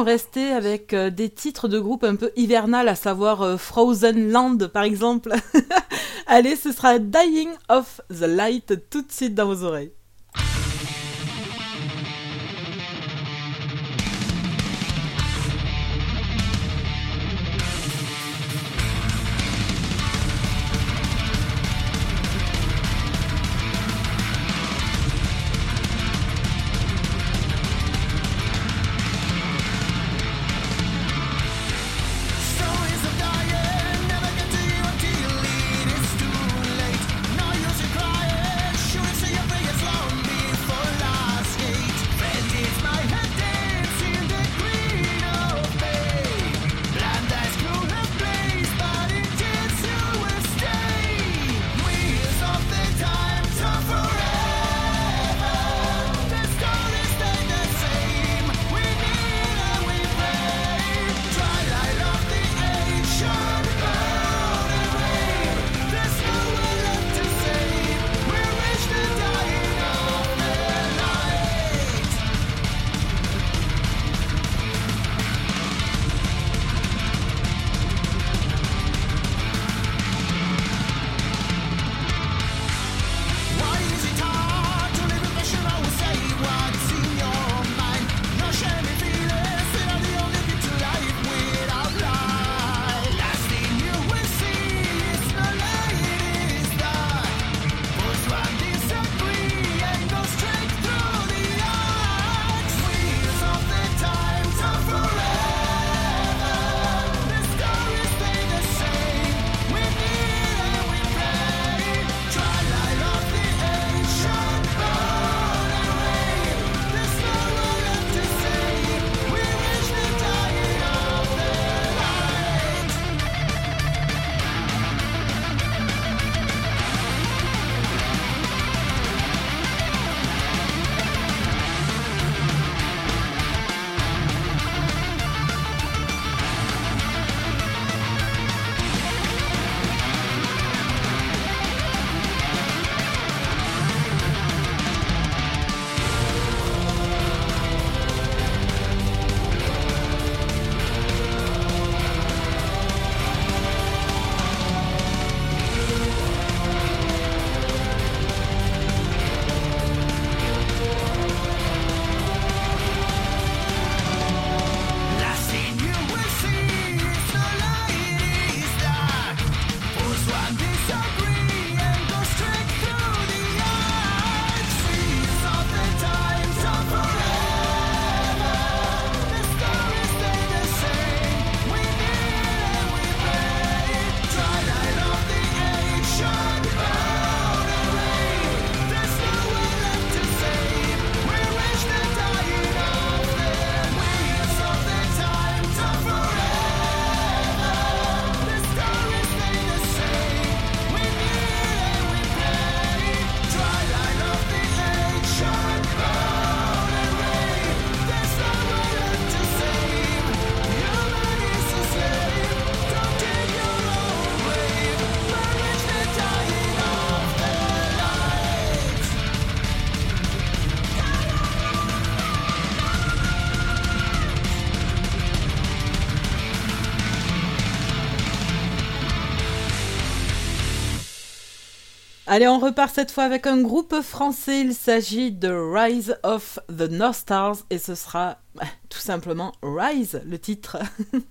on restait avec euh, des titres de groupe un peu hivernal, à savoir euh, Frozen Land par exemple. *laughs* Allez, ce sera Dying of the Light tout de suite dans vos oreilles. Allez, on repart cette fois avec un groupe français. Il s'agit de Rise of the North Stars et ce sera *laughs* tout simplement Rise, le titre. *laughs*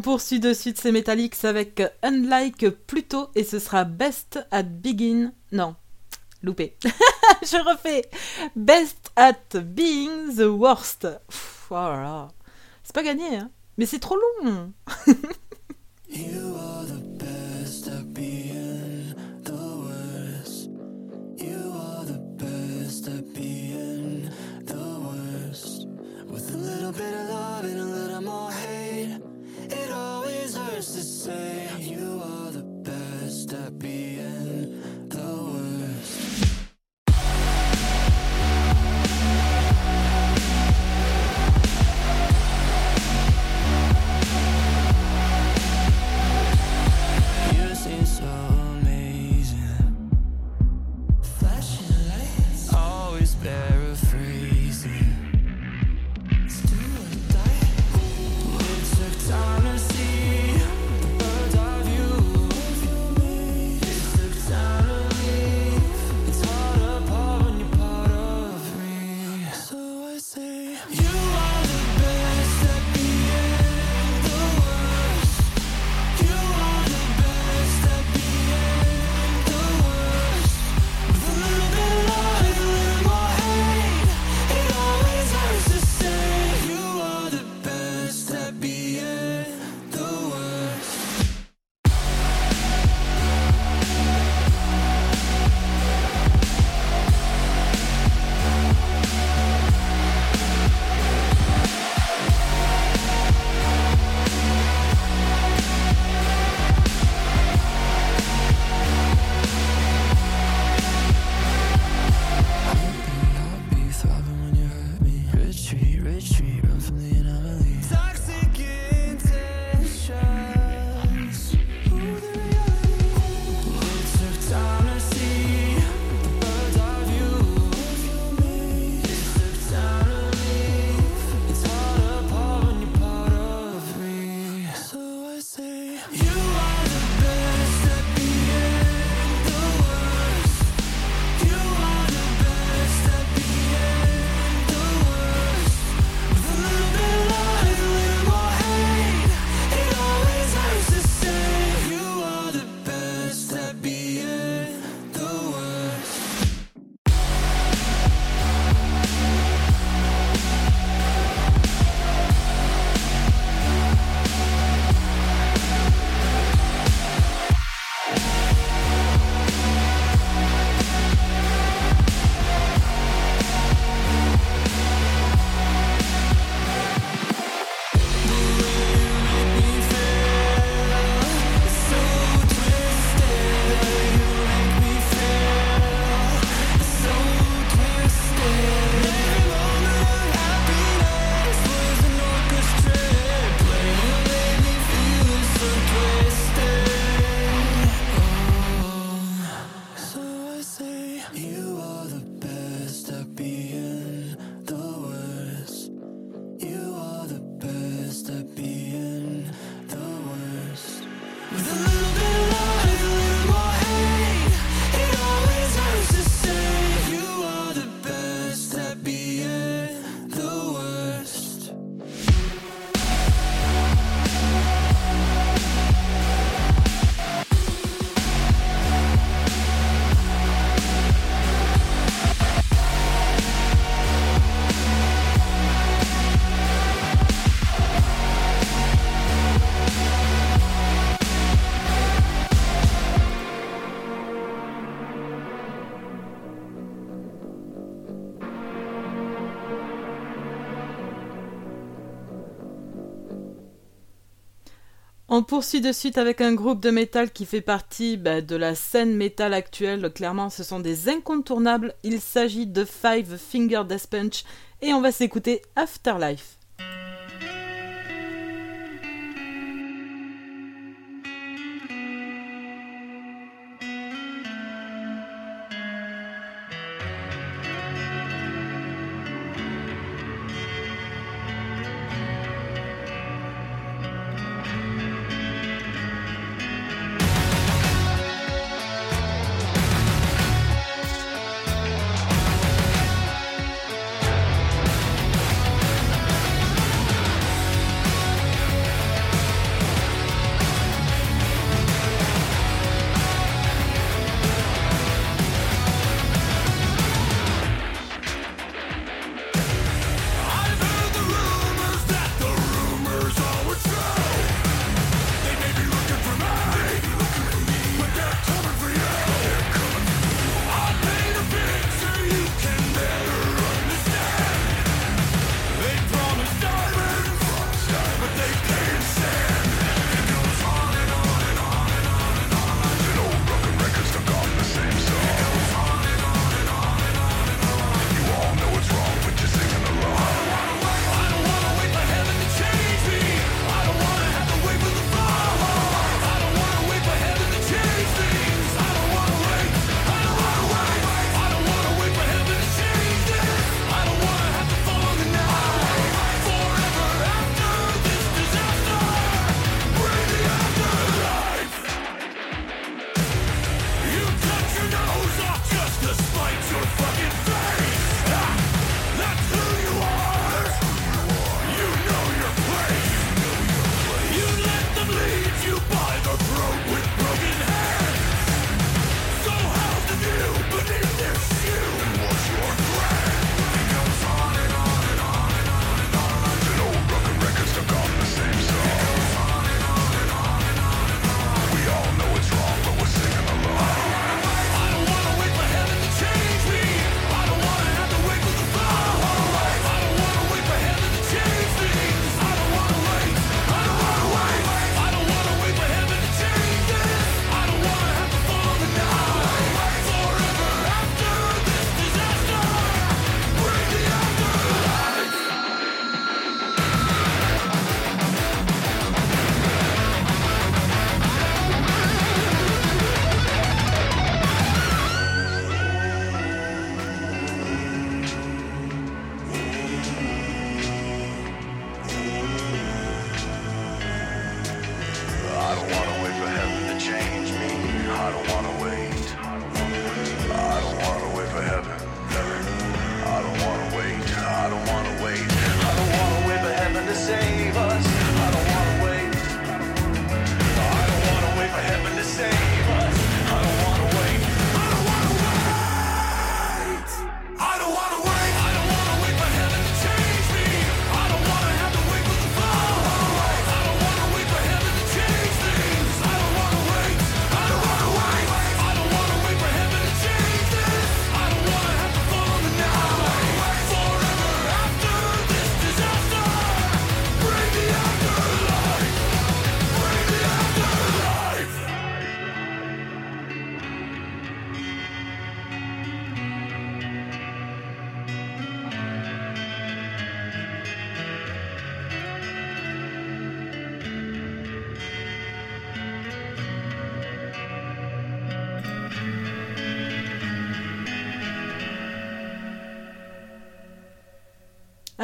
on poursuit de suite ces Metallics avec Unlike Pluto et ce sera Best at Begin. Non, loupé. *laughs* Je refais. Best at Being the Worst. Voilà. Oh c'est pas gagné, hein. Mais c'est trop long. *laughs* you are the best at being the worst. You are the best at being the worst. With a little bit of love and a just to say you are the best at being On poursuit de suite avec un groupe de métal qui fait partie bah, de la scène métal actuelle. Clairement, ce sont des incontournables. Il s'agit de Five Finger Death Punch et on va s'écouter Afterlife.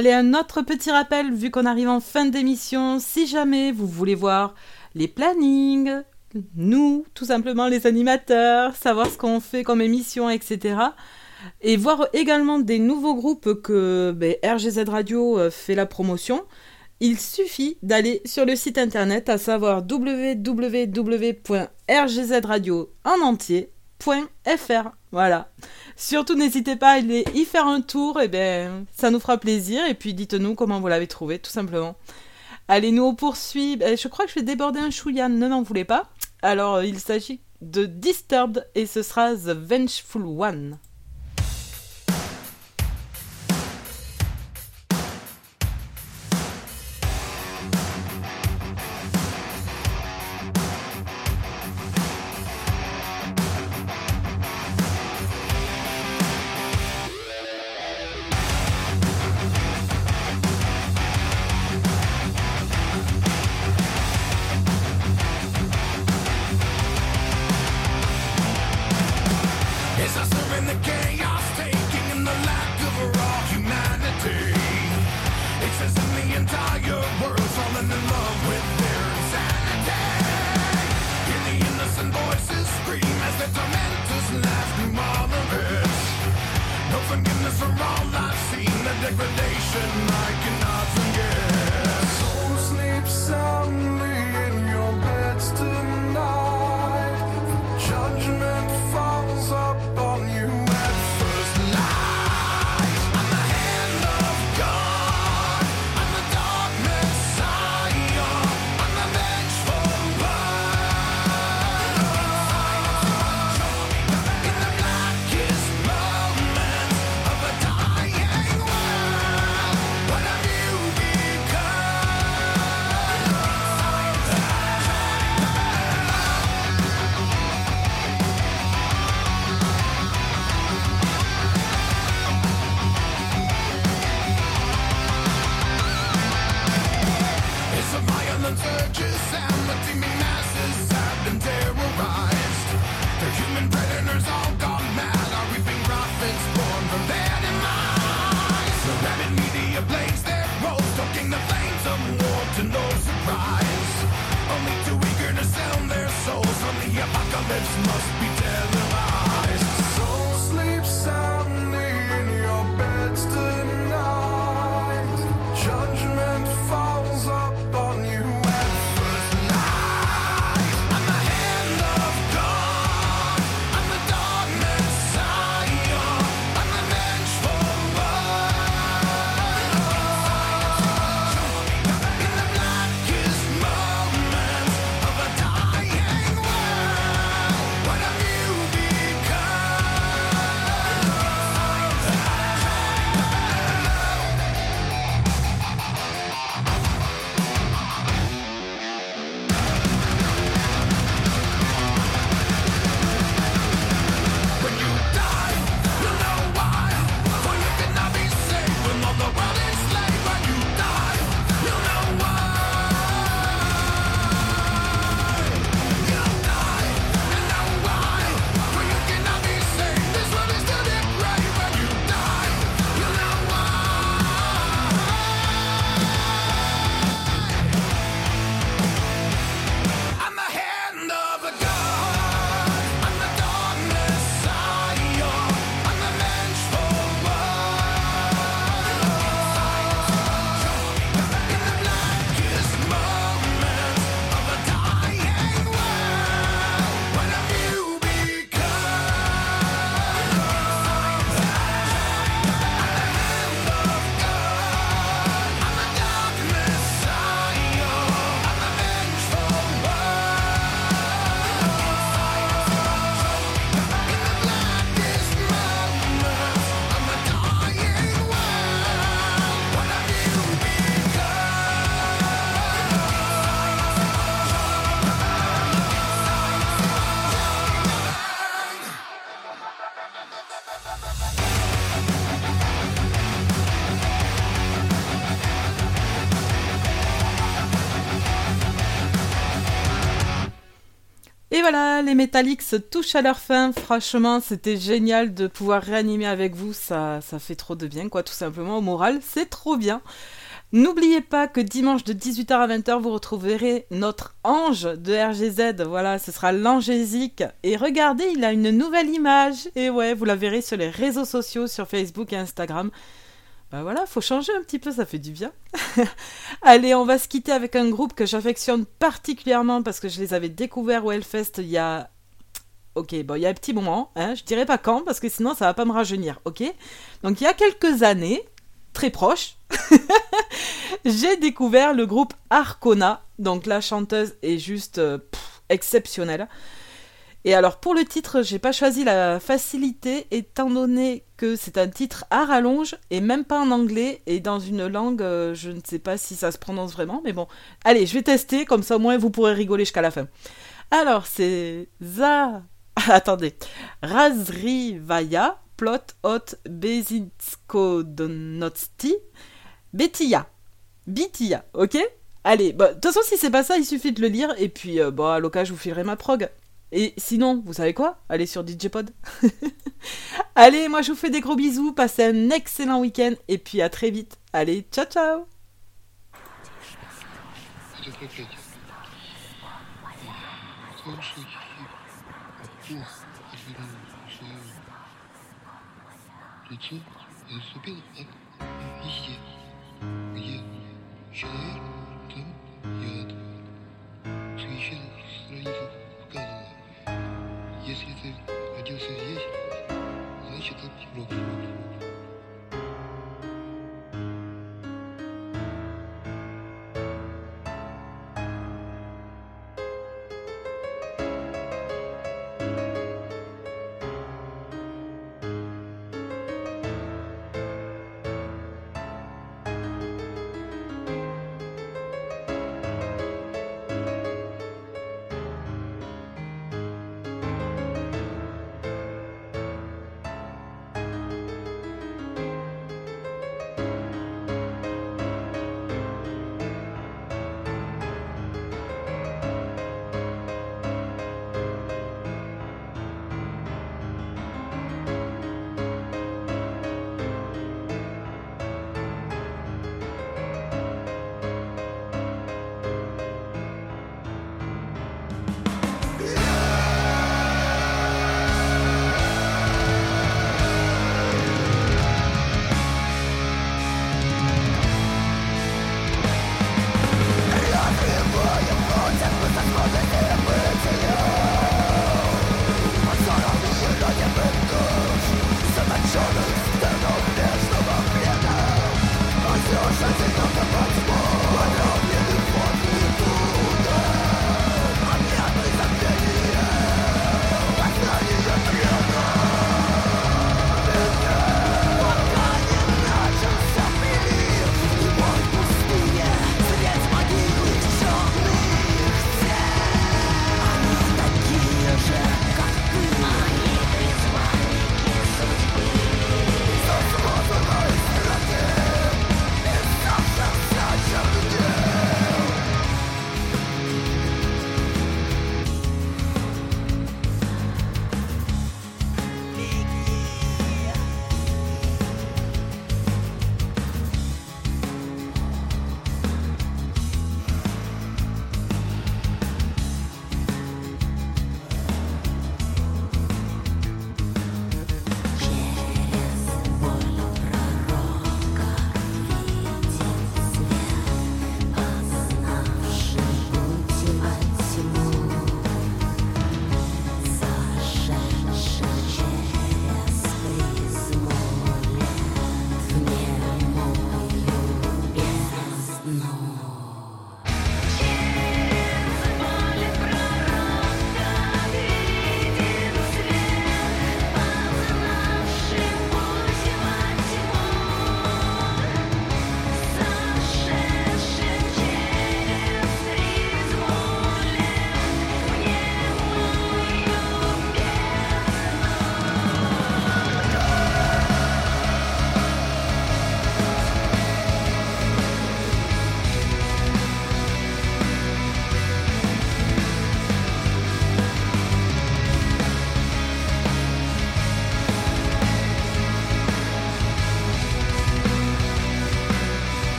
Allez, un autre petit rappel, vu qu'on arrive en fin d'émission, si jamais vous voulez voir les plannings, nous, tout simplement les animateurs, savoir ce qu'on fait comme émission, etc. Et voir également des nouveaux groupes que ben, RGZ Radio euh, fait la promotion, il suffit d'aller sur le site internet, à savoir www.rgzradio. Voilà. Surtout, n'hésitez pas à aller y faire un tour, et ben, ça nous fera plaisir. Et puis, dites-nous comment vous l'avez trouvé, tout simplement. Allez, nous on poursuit. Ben, je crois que je vais déborder un chouïa, ne m'en voulez pas. Alors, il s'agit de Disturbed et ce sera The Vengeful One. degradation I can voilà, les Metallics touchent à leur fin. Franchement, c'était génial de pouvoir réanimer avec vous. Ça, ça fait trop de bien, quoi, tout simplement. Au moral, c'est trop bien. N'oubliez pas que dimanche de 18h à 20h, vous retrouverez notre ange de RGZ. Voilà, ce sera l'angésique. Et regardez, il a une nouvelle image. Et ouais, vous la verrez sur les réseaux sociaux, sur Facebook et Instagram. Bah voilà, faut changer un petit peu, ça fait du bien. *laughs* Allez, on va se quitter avec un groupe que j'affectionne particulièrement parce que je les avais découverts au Hellfest il y a. Ok, bon, il y a un petit moment, hein, je dirais pas quand parce que sinon ça va pas me rajeunir, ok? Donc il y a quelques années, très proches, *laughs* j'ai découvert le groupe Arcona. Donc la chanteuse est juste euh, exceptionnelle. Et alors pour le titre, j'ai pas choisi la facilité étant donné que c'est un titre à rallonge et même pas en anglais et dans une langue, euh, je ne sais pas si ça se prononce vraiment, mais bon. Allez, je vais tester, comme ça au moins vous pourrez rigoler jusqu'à la fin. Alors c'est Za... *laughs* Attendez. Razrivaya Plot Hot Bezitsko Donotsti Betia. Bitia, ok? Allez, bah, de toute façon, si c'est pas ça, il suffit de le lire, et puis, euh, bah, à l'occasion, je vous filerai ma prog. Et sinon, vous savez quoi? Allez sur DJPod. *laughs* Allez, moi, je vous fais des gros bisous, passez un excellent week-end, et puis à très vite. Allez, ciao, ciao есть, значит, это проблема.